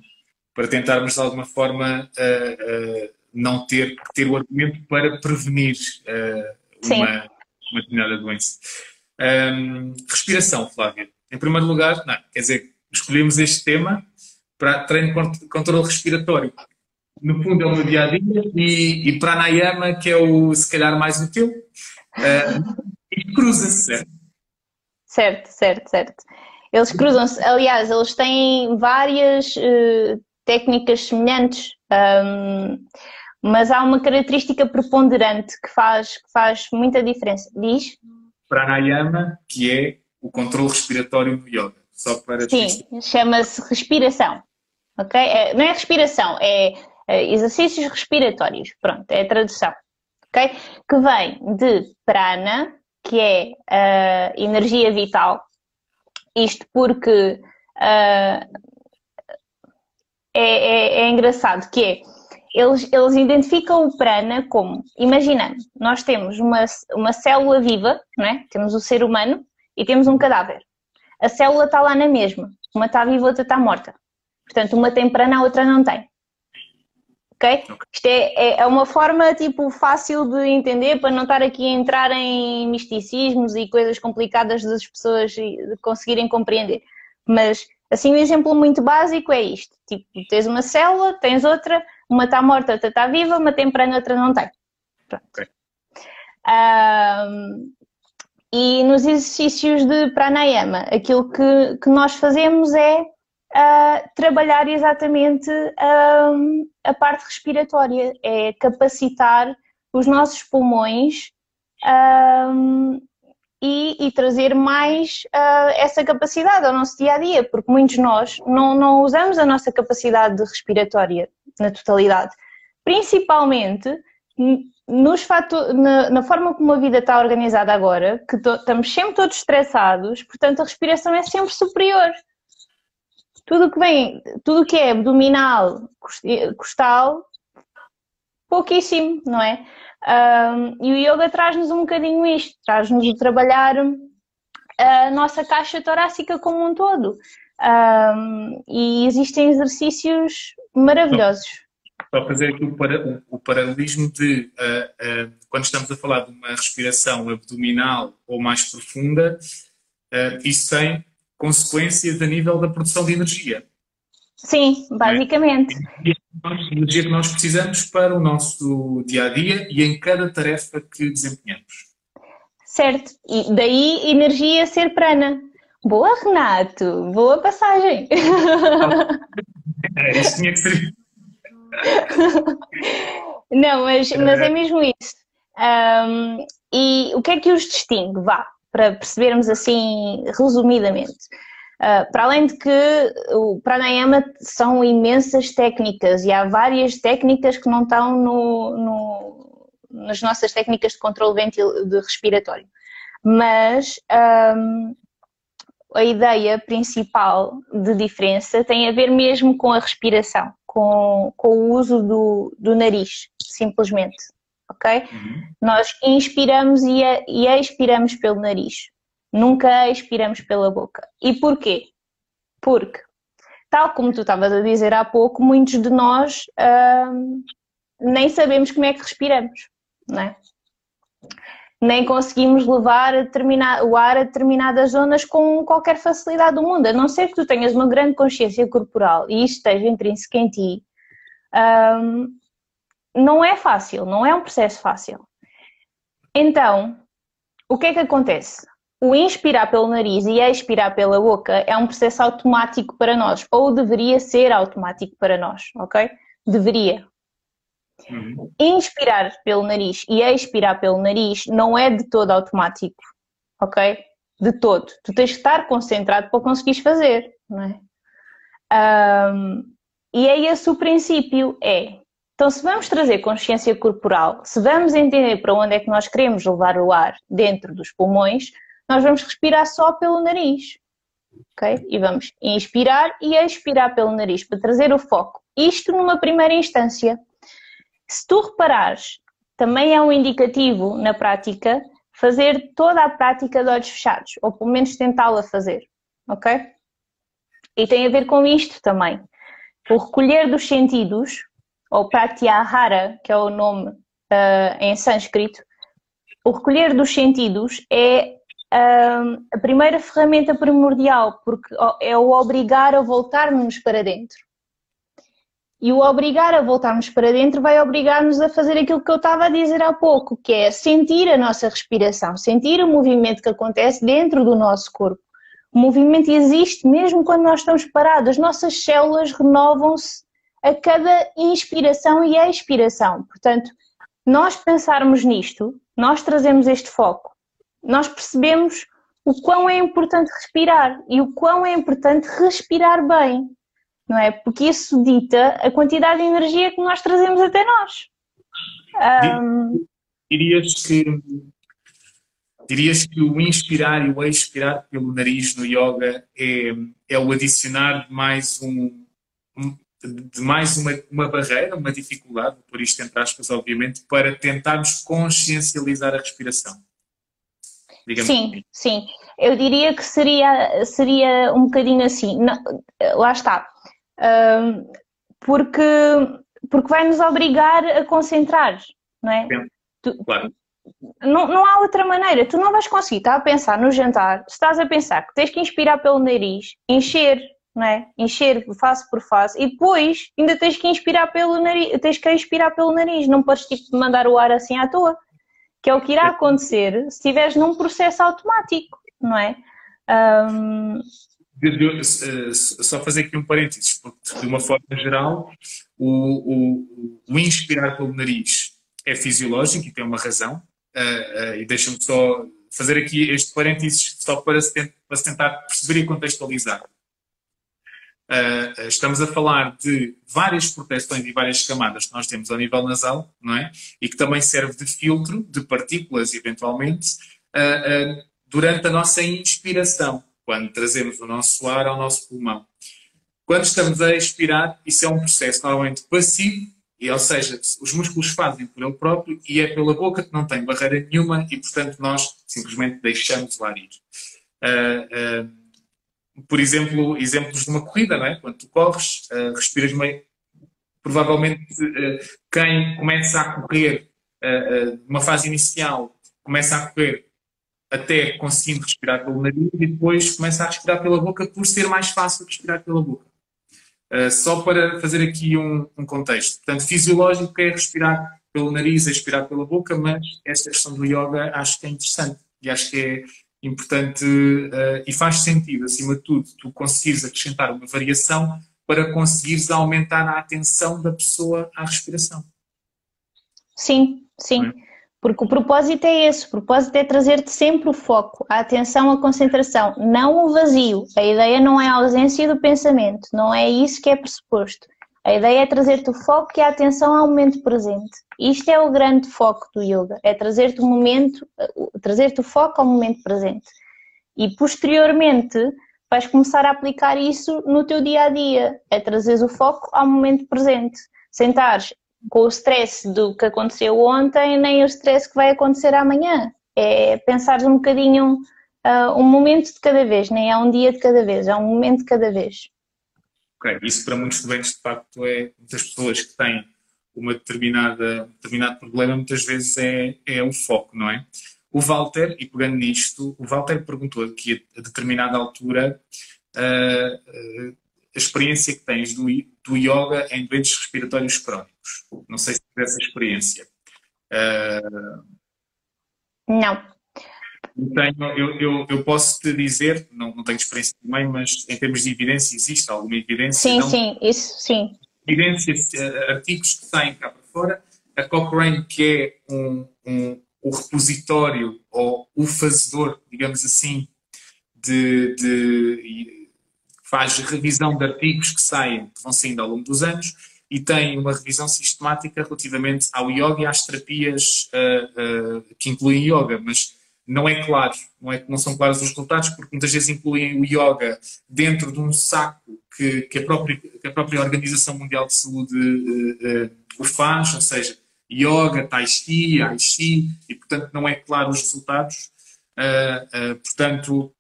para tentarmos de alguma forma uh, uh, não ter que ter o argumento para prevenir uma, uma determinada doença. Um, respiração, Flávia. Em primeiro lugar, não, quer dizer, escolhemos este tema para treino de controle respiratório. No fundo é o meu dia a dia e, e pranayama, que é o se calhar mais o teu, uh, e cruza-se, certo? Certo, certo, certo. Eles cruzam-se, aliás, eles têm várias uh, técnicas semelhantes, um, mas há uma característica preponderante que faz, que faz muita diferença. Diz? Pranayama, que é o controle respiratório no yoga. Só para Sim, chama-se respiração. Ok? É, não é respiração, é, é exercícios respiratórios. Pronto, é a tradução. Ok? Que vem de prana, que é uh, energia vital. Isto porque uh, é, é, é, engraçado que é, eles, eles identificam o prana como, imaginando, nós temos uma, uma célula viva, não é? temos o ser humano e temos um cadáver. A célula está lá na mesma, uma está viva, outra está morta. Portanto, uma tem prana, a outra não tem. Ok? Isto é, é, é, uma forma tipo fácil de entender para não estar aqui a entrar em misticismos e coisas complicadas das pessoas conseguirem compreender. Mas Assim, um exemplo muito básico é isto: tipo, tens uma célula, tens outra, uma está morta, outra está viva, uma tem prana, outra não tem. Pronto. Okay. Um, e nos exercícios de pranayama, aquilo que, que nós fazemos é uh, trabalhar exatamente um, a parte respiratória, é capacitar os nossos pulmões um, e, e trazer mais uh, essa capacidade ao nosso dia a dia, porque muitos de nós não, não usamos a nossa capacidade respiratória na totalidade, principalmente nos na, na, forma como a vida está organizada agora, que to, estamos sempre todos estressados, portanto a respiração é sempre superior. Tudo que vem, tudo que é abdominal, costal, pouquíssimo, não é? Um, e o yoga traz-nos um bocadinho isto, traz-nos o trabalhar a nossa caixa torácica como um todo. Um, e existem exercícios maravilhosos. Para fazer aqui o, para, o paralelismo de uh, uh, quando estamos a falar de uma respiração abdominal ou mais profunda, uh, isso tem consequências a nível da produção de energia. Sim, basicamente. É? Energia que nós precisamos para o nosso dia a dia e em cada tarefa que desempenhamos. Certo, e daí energia ser prana. Boa, Renato, boa passagem. É, isso tinha que ser. Não, mas, mas é mesmo isso. Um, e o que é que os distingue? Vá, para percebermos assim resumidamente. Uh, para além de que o pranayama são imensas técnicas e há várias técnicas que não estão no, no, nas nossas técnicas de controle ventil, de respiratório. Mas um, a ideia principal de diferença tem a ver mesmo com a respiração, com, com o uso do, do nariz, simplesmente. Ok? Uhum. Nós inspiramos e, e expiramos pelo nariz nunca expiramos pela boca. E porquê? Porque, tal como tu estavas a dizer há pouco, muitos de nós hum, nem sabemos como é que respiramos, não é? Nem conseguimos levar o ar a determinadas zonas com qualquer facilidade do mundo, a não ser que tu tenhas uma grande consciência corporal e isto esteja intrínseco em ti. Um, não é fácil, não é um processo fácil. Então, o que é que acontece? o inspirar pelo nariz e expirar pela boca é um processo automático para nós, ou deveria ser automático para nós, ok? Deveria. Uhum. Inspirar pelo nariz e expirar pelo nariz não é de todo automático, ok? De todo. Tu tens que estar concentrado para conseguires fazer, não é? Um, e é esse o princípio, é. Então, se vamos trazer consciência corporal, se vamos entender para onde é que nós queremos levar o ar dentro dos pulmões, nós vamos respirar só pelo nariz. Ok? E vamos inspirar e expirar pelo nariz para trazer o foco. Isto numa primeira instância. Se tu reparares, também é um indicativo na prática fazer toda a prática de olhos fechados, ou pelo menos tentá-la fazer. Ok? E tem a ver com isto também. o recolher dos sentidos, ou pratyahara, que é o nome uh, em sânscrito, o recolher dos sentidos é uh, a primeira ferramenta primordial, porque é o obrigar a voltarmos para dentro. E o obrigar a voltarmos para dentro vai obrigar-nos a fazer aquilo que eu estava a dizer há pouco, que é sentir a nossa respiração, sentir o movimento que acontece dentro do nosso corpo. O movimento existe mesmo quando nós estamos parados, as nossas células renovam-se a cada inspiração e expiração. Portanto, nós pensarmos nisto, nós trazemos este foco, nós percebemos o quão é importante respirar e o quão é importante respirar bem não é? Porque isso dita a quantidade de energia que nós trazemos até nós. Um... Dirias que dirias que o inspirar e o expirar pelo nariz no yoga é, é o adicionar mais um, de mais uma, uma barreira, uma dificuldade, por isto entre aspas, obviamente, para tentarmos consciencializar a respiração. Digamos sim, assim. sim. Eu diria que seria, seria um bocadinho assim. Não, lá está porque, porque vai nos obrigar a concentrar, não é? Tu, claro. Não, não há outra maneira, tu não vais conseguir estar a pensar no jantar, estás a pensar que tens que inspirar pelo nariz, encher, não é? Encher face por face e depois ainda tens que inspirar pelo nariz, tens que expirar pelo nariz, não podes tipo mandar o ar assim à toa, que é o que irá acontecer se estiveres num processo automático, não é? Um, eh, só fazer aqui um parênteses, porque de uma forma geral, o, o, o inspirar pelo nariz é fisiológico e tem uma razão, uh, uh, e deixa-me só fazer aqui este parênteses só para se tentar perceber e contextualizar. Uh, estamos a falar de várias proteções e várias camadas que nós temos ao nível nasal, não é? E que também serve de filtro de partículas, eventualmente, durante a nossa inspiração quando trazemos o nosso ar ao nosso pulmão. Quando estamos a expirar, isso é um processo normalmente passivo, e, ou seja, os músculos fazem por ele próprio e é pela boca que não tem barreira nenhuma e, portanto, nós simplesmente deixamos o ar ir. Uh, uh, por exemplo, exemplos de uma corrida, não é? quando tu corres, uh, respiras meio. Provavelmente, quem começa a correr numa fase inicial, começa a correr até conseguindo respirar pelo nariz e depois começa a respirar pela boca por ser mais fácil respirar pela boca. Uh, só para fazer aqui um, um, contexto. Portanto, fisiológico é respirar pelo nariz, expirar pela boca, mas esta questão do yoga acho que é interessante e acho que é importante uh, e faz sentido, acima de tudo, tu conseguires acrescentar uma variação para conseguires aumentar a atenção da pessoa à respiração. Sim, sim. É? Porque o propósito é esse, o propósito é trazer-te sempre o foco, a atenção, a concentração, não o vazio. A ideia não é a ausência do pensamento, não é isso que é pressuposto. A ideia é trazer-te o foco e a atenção ao momento presente. Isto é o grande foco do yoga, é trazer-te o momento, trazer-te o foco ao momento presente. E posteriormente vais começar a aplicar isso no teu dia a dia, é trazer o foco ao momento presente. Sentares com o stress do que aconteceu ontem, nem o stress que vai acontecer amanhã. É pensar um bocadinho uh, um momento de cada vez, nem é um dia de cada vez, é um momento de cada vez. Isso para muitos estudantes de facto é muitas pessoas que têm uma determinada, um determinado problema, muitas vezes é, é o foco, não é? O Walter, e pegando nisto, o Walter perguntou aqui a determinada altura uh, uh, a experiência que tens do, do yoga em doentes respiratórios crónicos. Não sei se tive essa experiência. Uh... Não. Tenho, eu, eu, eu, posso te dizer, não, não tenho experiência também, mas em termos de evidência, existe alguma evidência? Sim, não? sim, isso sim. Evidências, uh, artigos que saem cá para fora. A Cochrane, que é um, um, o repositório ou o fazedor, digamos assim, de, de faz revisão de artigos que saem, que vão saindo ao longo dos anos, e tem uma revisão sistemática relativamente ao yoga e às terapias uh, uh, que incluem yoga, mas não é claro, não, é, não são claros os resultados, porque muitas vezes incluem o yoga dentro de um saco que, que, a, própria, que a própria Organização Mundial de Saúde uh, o faz, ou seja, yoga, tai chi, ai chi, e portanto não é claro os resultados. portanto,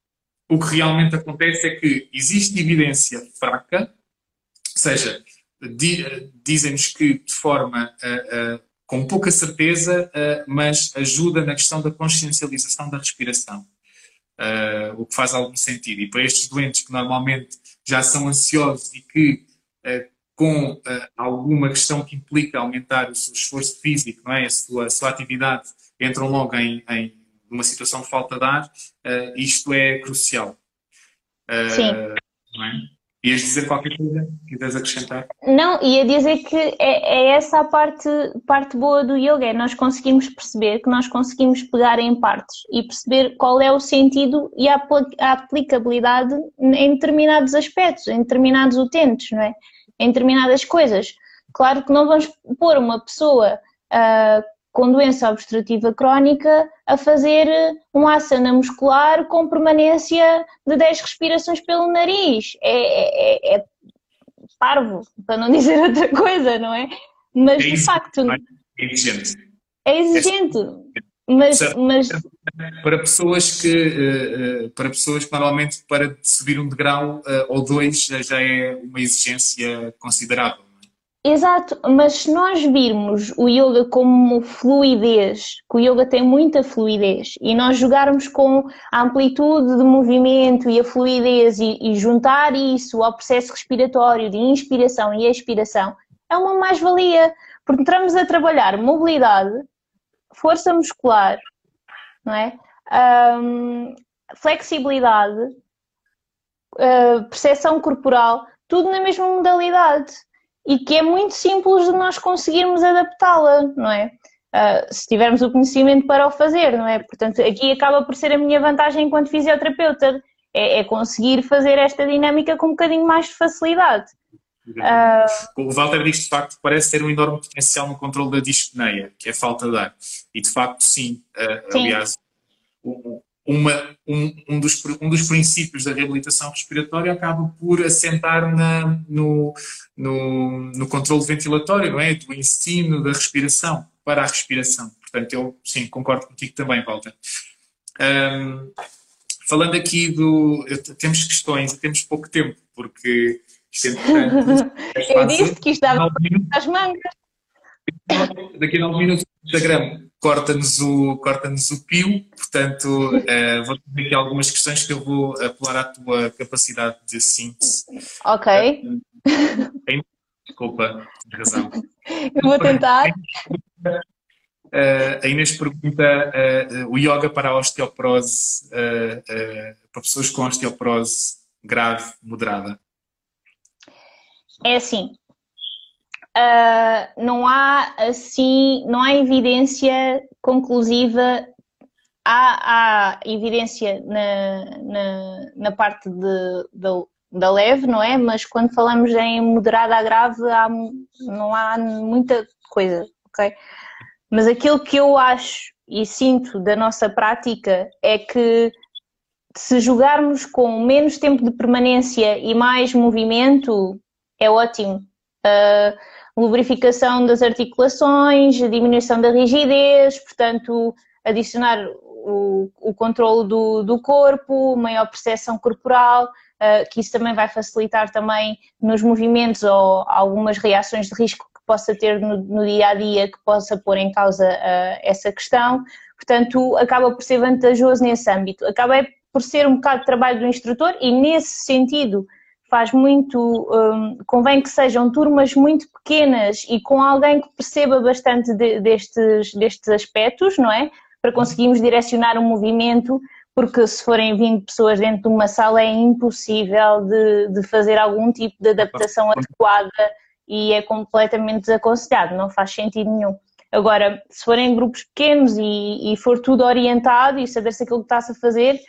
o que realmente acontece é que existe evidência fraca, ou seja, dizem-nos que de forma com pouca certeza, mas ajuda na questão da consciencialização da respiração. o que faz algum sentido. E para estes doentes que normalmente já são ansiosos e que com alguma questão que implica aumentar o seu esforço físico, não é? a, sua, a sua atividade, entram logo em, em uma situação de falta de ar, isto é crucial. Sim. É? Ias dizer qualquer coisa? Quiseres acrescentar? Não, ia dizer que é, é, essa a parte, parte boa do yoga, é nós conseguimos perceber que nós conseguimos pegar em partes e perceber qual é o sentido e a, a aplicabilidade em determinados aspectos, em determinados utentes, não é? Em determinadas coisas. Claro que não vamos pôr uma pessoa uh, com doença obstrutiva crónica a fazer um asana muscular com permanência de 10 respirações pelo nariz. É, é, é parvo, para não dizer outra coisa, não é? Mas é de facto. É exigente. É exigente. Mas, mas, para pessoas que eh, eh, para pessoas que normalmente para subir um degrau eh, ou dois já é uma exigência considerável. Exato, mas se nós virmos o yoga como fluidez, que o yoga tem muita fluidez, e nós jogarmos com a amplitude de movimento e a fluidez e, e juntar isso ao processo respiratório de inspiração e expiração, é uma mais-valia, porque entramos a trabalhar mobilidade, força muscular, não é? Um, flexibilidade, uh, percepção corporal, tudo na mesma modalidade e que é muito simples de nós conseguirmos adaptá-la, não é? Uh, se tivermos o conhecimento para o fazer, não é? Portanto, aqui acaba por ser a minha vantagem enquanto fisioterapeuta, é, é conseguir fazer esta dinâmica com um bocadinho mais de facilidade. Uh... O Walter diz de facto parece ter um enorme potencial no controle da dispneia, que é falta de ar. E de facto, sim. Uh, sim. Aliás, uma, um, um, dos, um dos princípios da reabilitação respiratória acaba por assentar na, no, no, no controle ventilatório, não é? Do ensino da respiração para a respiração. Portanto, eu sim, concordo contigo também, Walter. Um, falando aqui do. Temos questões, temos pouco tempo, porque isto é importante. eu disse que isto dava as mangas. Daqui a 9 minutos o Instagram corta-nos o, corta o pio, portanto uh, vou ter aqui algumas questões que eu vou apelar à tua capacidade de síntese. Ok. Uh, desculpa, tens razão. Eu vou tentar. Uh, a Inês pergunta uh, o yoga para a osteoporose, uh, para pessoas com osteoporose grave, moderada. É assim, uh, não há assim, não há evidência conclusiva, há, há evidência na, na, na parte de, de, da leve, não é? Mas quando falamos em moderada a grave, há, não há muita coisa, ok? Mas aquilo que eu acho e sinto da nossa prática é que se jogarmos com menos tempo de permanência e mais movimento, é ótimo. Uh, lubrificação das articulações, diminuição da rigidez, portanto, adicionar o, o controle do, do corpo, maior percepção corporal, uh, que isso também vai facilitar também nos movimentos ou algumas reações de risco que possa ter no, no dia a dia que possa pôr em causa uh, essa questão. Portanto, acaba por ser vantajoso nesse âmbito. Acaba por ser um bocado de trabalho do instrutor e, nesse sentido, faz muito, um, convém que sejam turmas muito pequenas e com alguém que perceba bastante de, destes, destes aspectos, não é? Para conseguirmos direcionar o movimento, porque se forem 20 pessoas dentro de uma sala é impossível de, de fazer algum tipo de adaptação adequada e é completamente desaconselhado, não faz sentido nenhum. Agora, se forem grupos pequenos e, e for tudo orientado e saber-se aquilo que está-se a fazer,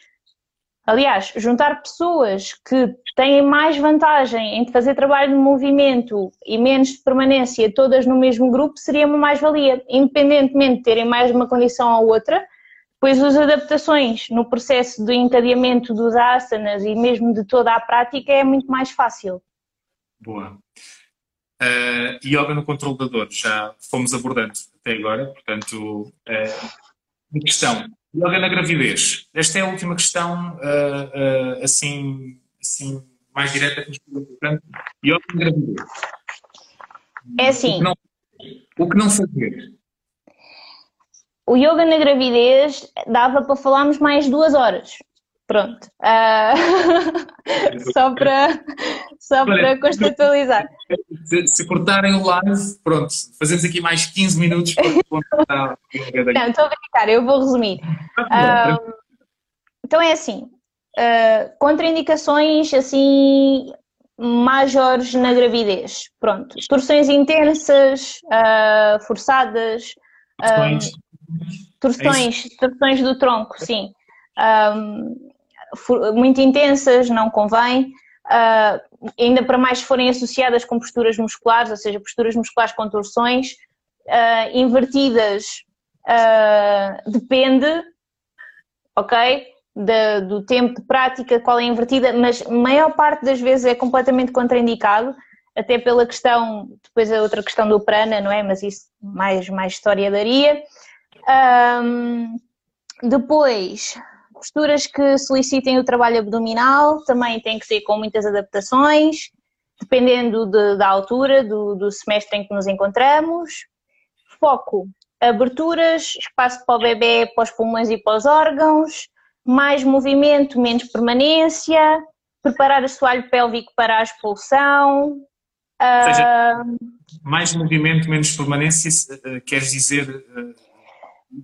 Aliás, juntar pessoas que têm mais vantagem em fazer trabalho de movimento e menos de permanência, todas no mesmo grupo, seria uma mais-valia, independentemente de terem mais uma condição ou outra, pois as adaptações no processo de encadeamento dos asanas e mesmo de toda a prática é muito mais fácil. Boa. Uh, yoga no controle da dor, já fomos abordando até agora, portanto, uh, questão, Yoga na gravidez. Esta é a última questão, uh, uh, assim, assim, mais direta que nos perguntam. Yoga na gravidez. É assim. O que não, o que não fazer? O yoga na gravidez dava para falarmos mais duas horas. Pronto. Uh... só para, só para contextualizar. Se, se, cortarem o live, pronto, fazemos aqui mais 15 minutos para Não, estou a brincar, eu vou resumir. Uh, então é assim, uh, contraindicações assim majores na gravidez. Pronto, torções intensas, forçadas, torções, torções do tronco, sim. Um, muito intensas, não convém. Uh, ainda para mais se forem associadas com posturas musculares, ou seja, posturas musculares com torções, uh, invertidas, uh, depende, ok? De, do tempo de prática, qual é invertida, mas maior parte das vezes é completamente contraindicado, até pela questão, depois a outra questão do prana, não é? Mas isso mais, mais história daria. Um, depois, posturas que solicitem o trabalho abdominal também têm que ser com muitas adaptações, dependendo de, da altura do, do semestre em que nos encontramos. Foco, aberturas, espaço para o bebê, para os pulmões e para os órgãos, mais movimento, menos permanência, preparar o assoalho pélvico para a expulsão. Seja, uh... mais movimento, menos permanência, uh, queres dizer uh,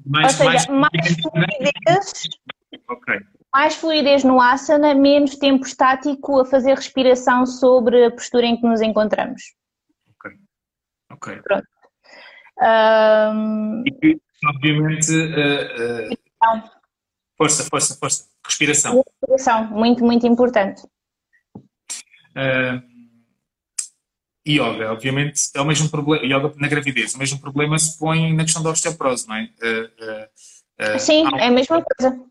mais, seja, mais, mais fluidez, okay. mais fluidez no asana, menos tempo estático a fazer respiração sobre a postura em que nos encontramos. Ok. Ok. Pronto. Um... E, obviamente, uh, uh... força, força, força. Respiração. Respiração, muito, muito importante. Uh, yoga, obviamente, é o mesmo problema, yoga na gravidez, o mesmo problema se põe na questão da osteoporose, não é? Uh, uh, Sim, é a mesma coisa.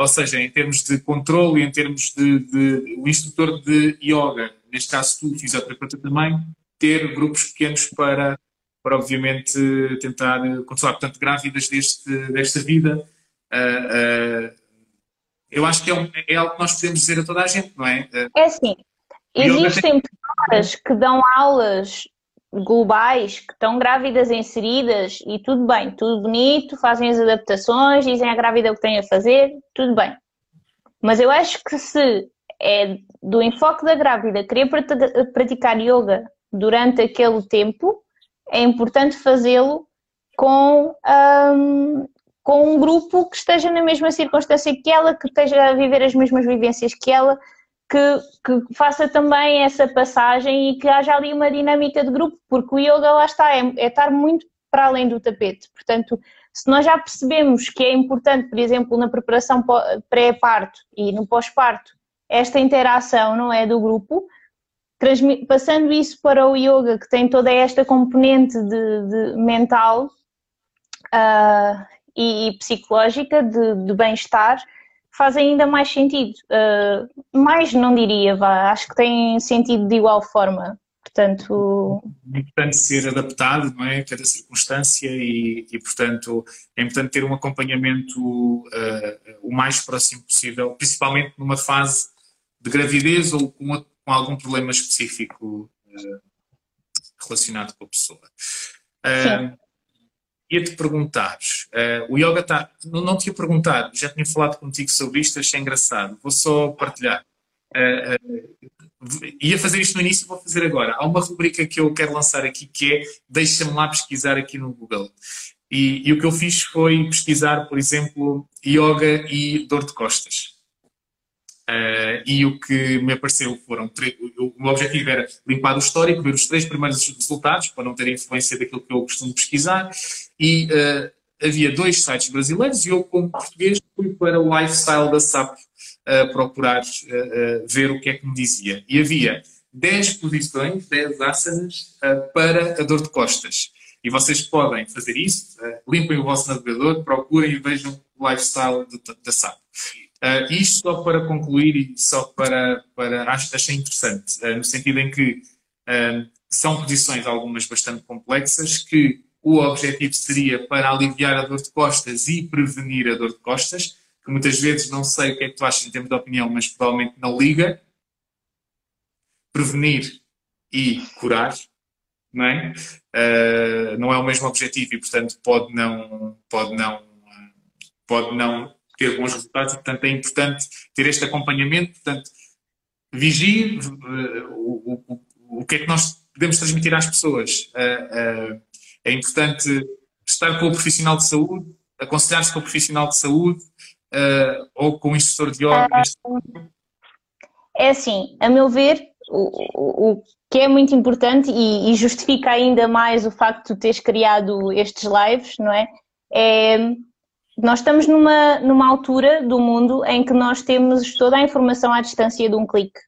Ou seja, em termos de controle, em termos de, de, o instrutor de yoga, neste caso tu, fisioterapeuta também, ter grupos pequenos para, para obviamente tentar controlar, portanto, grávidas deste, desta vida. eu acho que é, um, é algo que nós podemos dizer a toda a gente, não é? É assim, Existem pessoas que dão aulas globais, que estão grávidas inseridas e tudo bem, tudo bonito, fazem as adaptações, dizem à grávida o que têm a fazer, tudo bem. Mas eu acho que se é do enfoque da grávida querer praticar yoga durante aquele tempo, é importante fazê-lo com, um, com um grupo que esteja na mesma circunstância que ela, que esteja a viver as mesmas vivências que ela, que, que, faça também essa passagem e que haja ali uma dinâmica de grupo, porque o yoga lá está, é, é estar muito para além do tapete. Portanto, se nós já percebemos que é importante, por exemplo, na preparação pré-parto e no pós-parto, esta interação, não é, do grupo, passando isso para o yoga, que tem toda esta componente de, de mental uh, e, e, psicológica, de, de bem-estar, faz ainda mais sentido. Uh, mais não diria, vá, acho que tem sentido de igual forma. Portanto. É importante ser adaptado, não é? Cada circunstância e, e, portanto, é importante ter um acompanhamento uh, o mais próximo possível, principalmente numa fase de gravidez ou com, com algum problema específico uh, relacionado com a pessoa. Uh, ia-te perguntar, uh, o yoga está, não, não te ia perguntar, já tinha falado contigo sobre isto, achei engraçado, vou só partilhar. Uh, ia fazer isto no início, vou fazer agora. Há uma rubrica que eu quero lançar aqui que é Deixa-me lá pesquisar aqui no Google. E, e, o que eu fiz foi pesquisar, por exemplo, yoga e dor de costas. Uh, e o que me apareceu foram. O objetivo era limpar o histórico, ver os três primeiros resultados, para não ter influência daquilo que eu costumo pesquisar. E uh, havia dois sites brasileiros e eu, como português, fui para o lifestyle da SAP uh, procurar ver o que é que me dizia. E havia 10 posições, 10 asanas para a dor de costas. E vocês podem fazer isso, limpem o vosso navegador, procurem e vejam o lifestyle da SAP. Uh, isto só para concluir e só para, para acho, achei interessante, uh, no sentido em que uh, são posições algumas bastante complexas que o objetivo seria para aliviar a dor de costas e prevenir a dor de costas, que muitas vezes não sei o que é que tu achas em termos de opinião, mas provavelmente não liga. Prevenir e curar, não é? Uh, não é o mesmo objetivo e, portanto, pode não, pode não, pode não ter bons resultados portanto, é importante ter este acompanhamento, portanto, vigie uh, o, o, o que é que nós podemos transmitir às pessoas. Uh, é importante estar com o profissional de saúde, aconselhar-se com o profissional de saúde ou com o instrutor de yoga. É assim, a meu ver, o, o, que é muito importante e, e, justifica ainda mais o facto de teres criado estes lives, não é? É nós estamos numa, numa altura do mundo em que nós temos toda a informação à distância de um clique.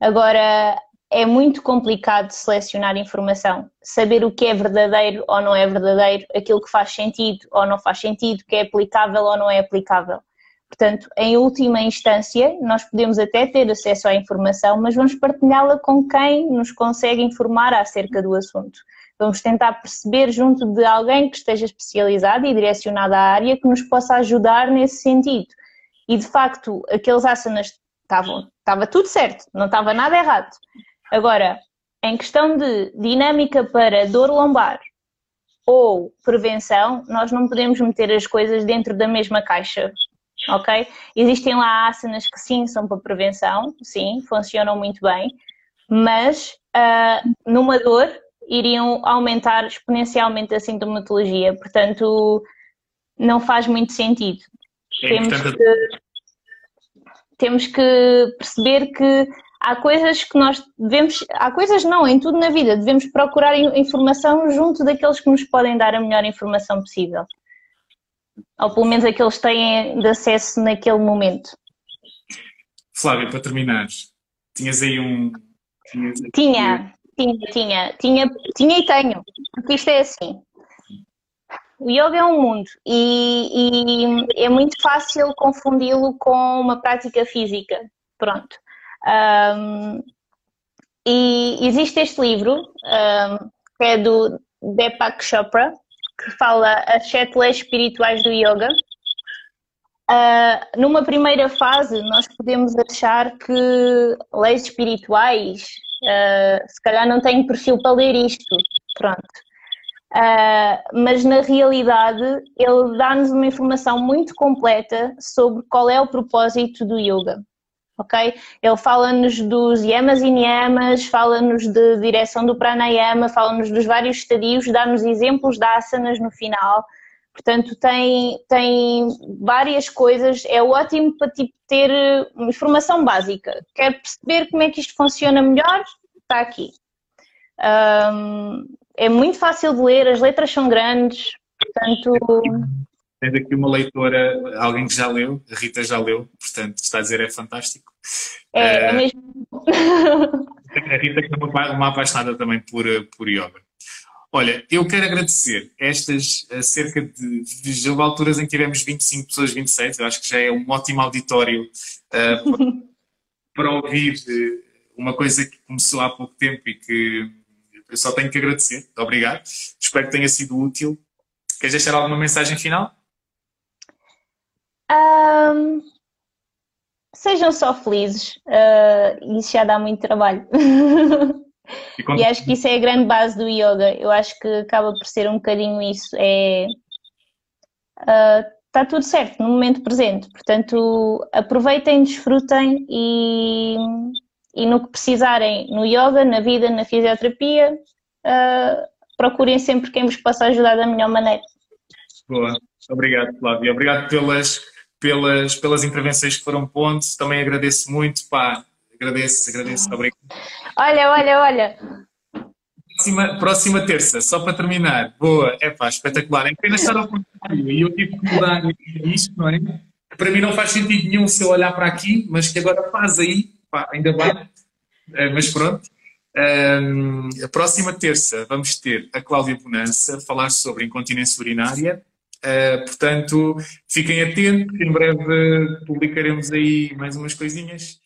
Agora, é muito complicado selecionar informação, saber o que é verdadeiro ou não é verdadeiro, aquilo que faz sentido ou não faz sentido, que é aplicável ou não é aplicável. Portanto, em última instância, nós podemos até ter acesso à informação, mas vamos partilhá-la com quem nos consegue informar acerca do assunto. Vamos tentar perceber junto de alguém que esteja especializado e direcionado à área que nos possa ajudar nesse sentido. E de facto, aqueles asanas estavam, estava tudo certo, não estava nada errado. Agora, em questão de dinâmica para dor lombar ou prevenção, nós não podemos meter as coisas dentro da mesma caixa ok? Existem lá asanas que sim são para prevenção, sim, funcionam muito bem, mas uh, numa dor iriam aumentar exponencialmente a sintomatologia, portanto não faz muito sentido. Temos, que, temos que perceber que há coisas que nós devemos, há coisas não, em tudo na vida, devemos procurar informação junto daqueles que nos podem dar a melhor informação possível ou pelo menos aqueles têm de acesso naquele momento. Flávia, para terminar, tinhas aí um. Tinha, tinha, tinha, tinha, tinha e tenho, porque isto é assim. O yoga é um mundo e, e é muito fácil confundi-lo com uma prática física. Pronto. Um, e existe este livro, um, que é do Deepak Chopra, que fala as sete leis espirituais do yoga. Uh, numa primeira fase, nós podemos achar que leis espirituais, uh, se calhar não tenho perfil para ler isto, pronto. Uh, mas na realidade ele dá-nos uma informação muito completa sobre qual é o propósito do yoga ok? Ele fala-nos dos yamas e niyamas, fala-nos de direção do pranayama, fala-nos dos vários estadios, dá-nos exemplos de asanas no final. Portanto, tem, tem várias coisas, é ótimo para tipo, ter informação básica. Quer perceber como é que isto funciona melhor? Está aqui. Um, é muito fácil de ler, as letras são grandes, portanto Tens aqui uma leitora, alguém que já leu, a Rita já leu, portanto está a dizer é fantástico. É, é eh, mesmo. a Rita que é uma, uma apaixonada também por, por yoga. Olha, eu quero agradecer estas eh, cerca de, de. Houve alturas em que tivemos 25 pessoas, 26, eu acho que já é um ótimo auditório uh, para, ouvir uma coisa que começou há pouco tempo e que eu só tenho que agradecer. Obrigado. Espero que tenha sido útil. Queres deixar alguma mensagem final? Um, sejam só felizes, uh, isso já dá muito trabalho. E, e, acho que isso é a grande base do yoga. Eu acho que acaba por ser um bocadinho isso. É está uh, tudo certo no momento presente. Portanto, aproveitem, desfrutem e, e no que precisarem no yoga, na vida, na fisioterapia, uh, procurem sempre quem vos possa ajudar da melhor maneira. Boa, obrigado, Flávia. Obrigado pelas pelas, pelas intervenções que foram pondo. Também agradeço muito, pá, agradeço, agradeço, obrigado. Olha, olha, olha. Próxima, próxima terça, só para terminar. Boa, é pá, espetacular. É pena estar ao contrário e eu tive que mudar isto, não é? Para mim não faz sentido nenhum se eu olhar para aqui, mas que agora faz aí, pá, ainda bem. Uh, mas pronto. Um, a próxima terça vamos ter a Cláudia Bonança falar sobre incontinência urinária Uh, portanto, fiquem atentos, em breve publicaremos aí mais umas coisinhas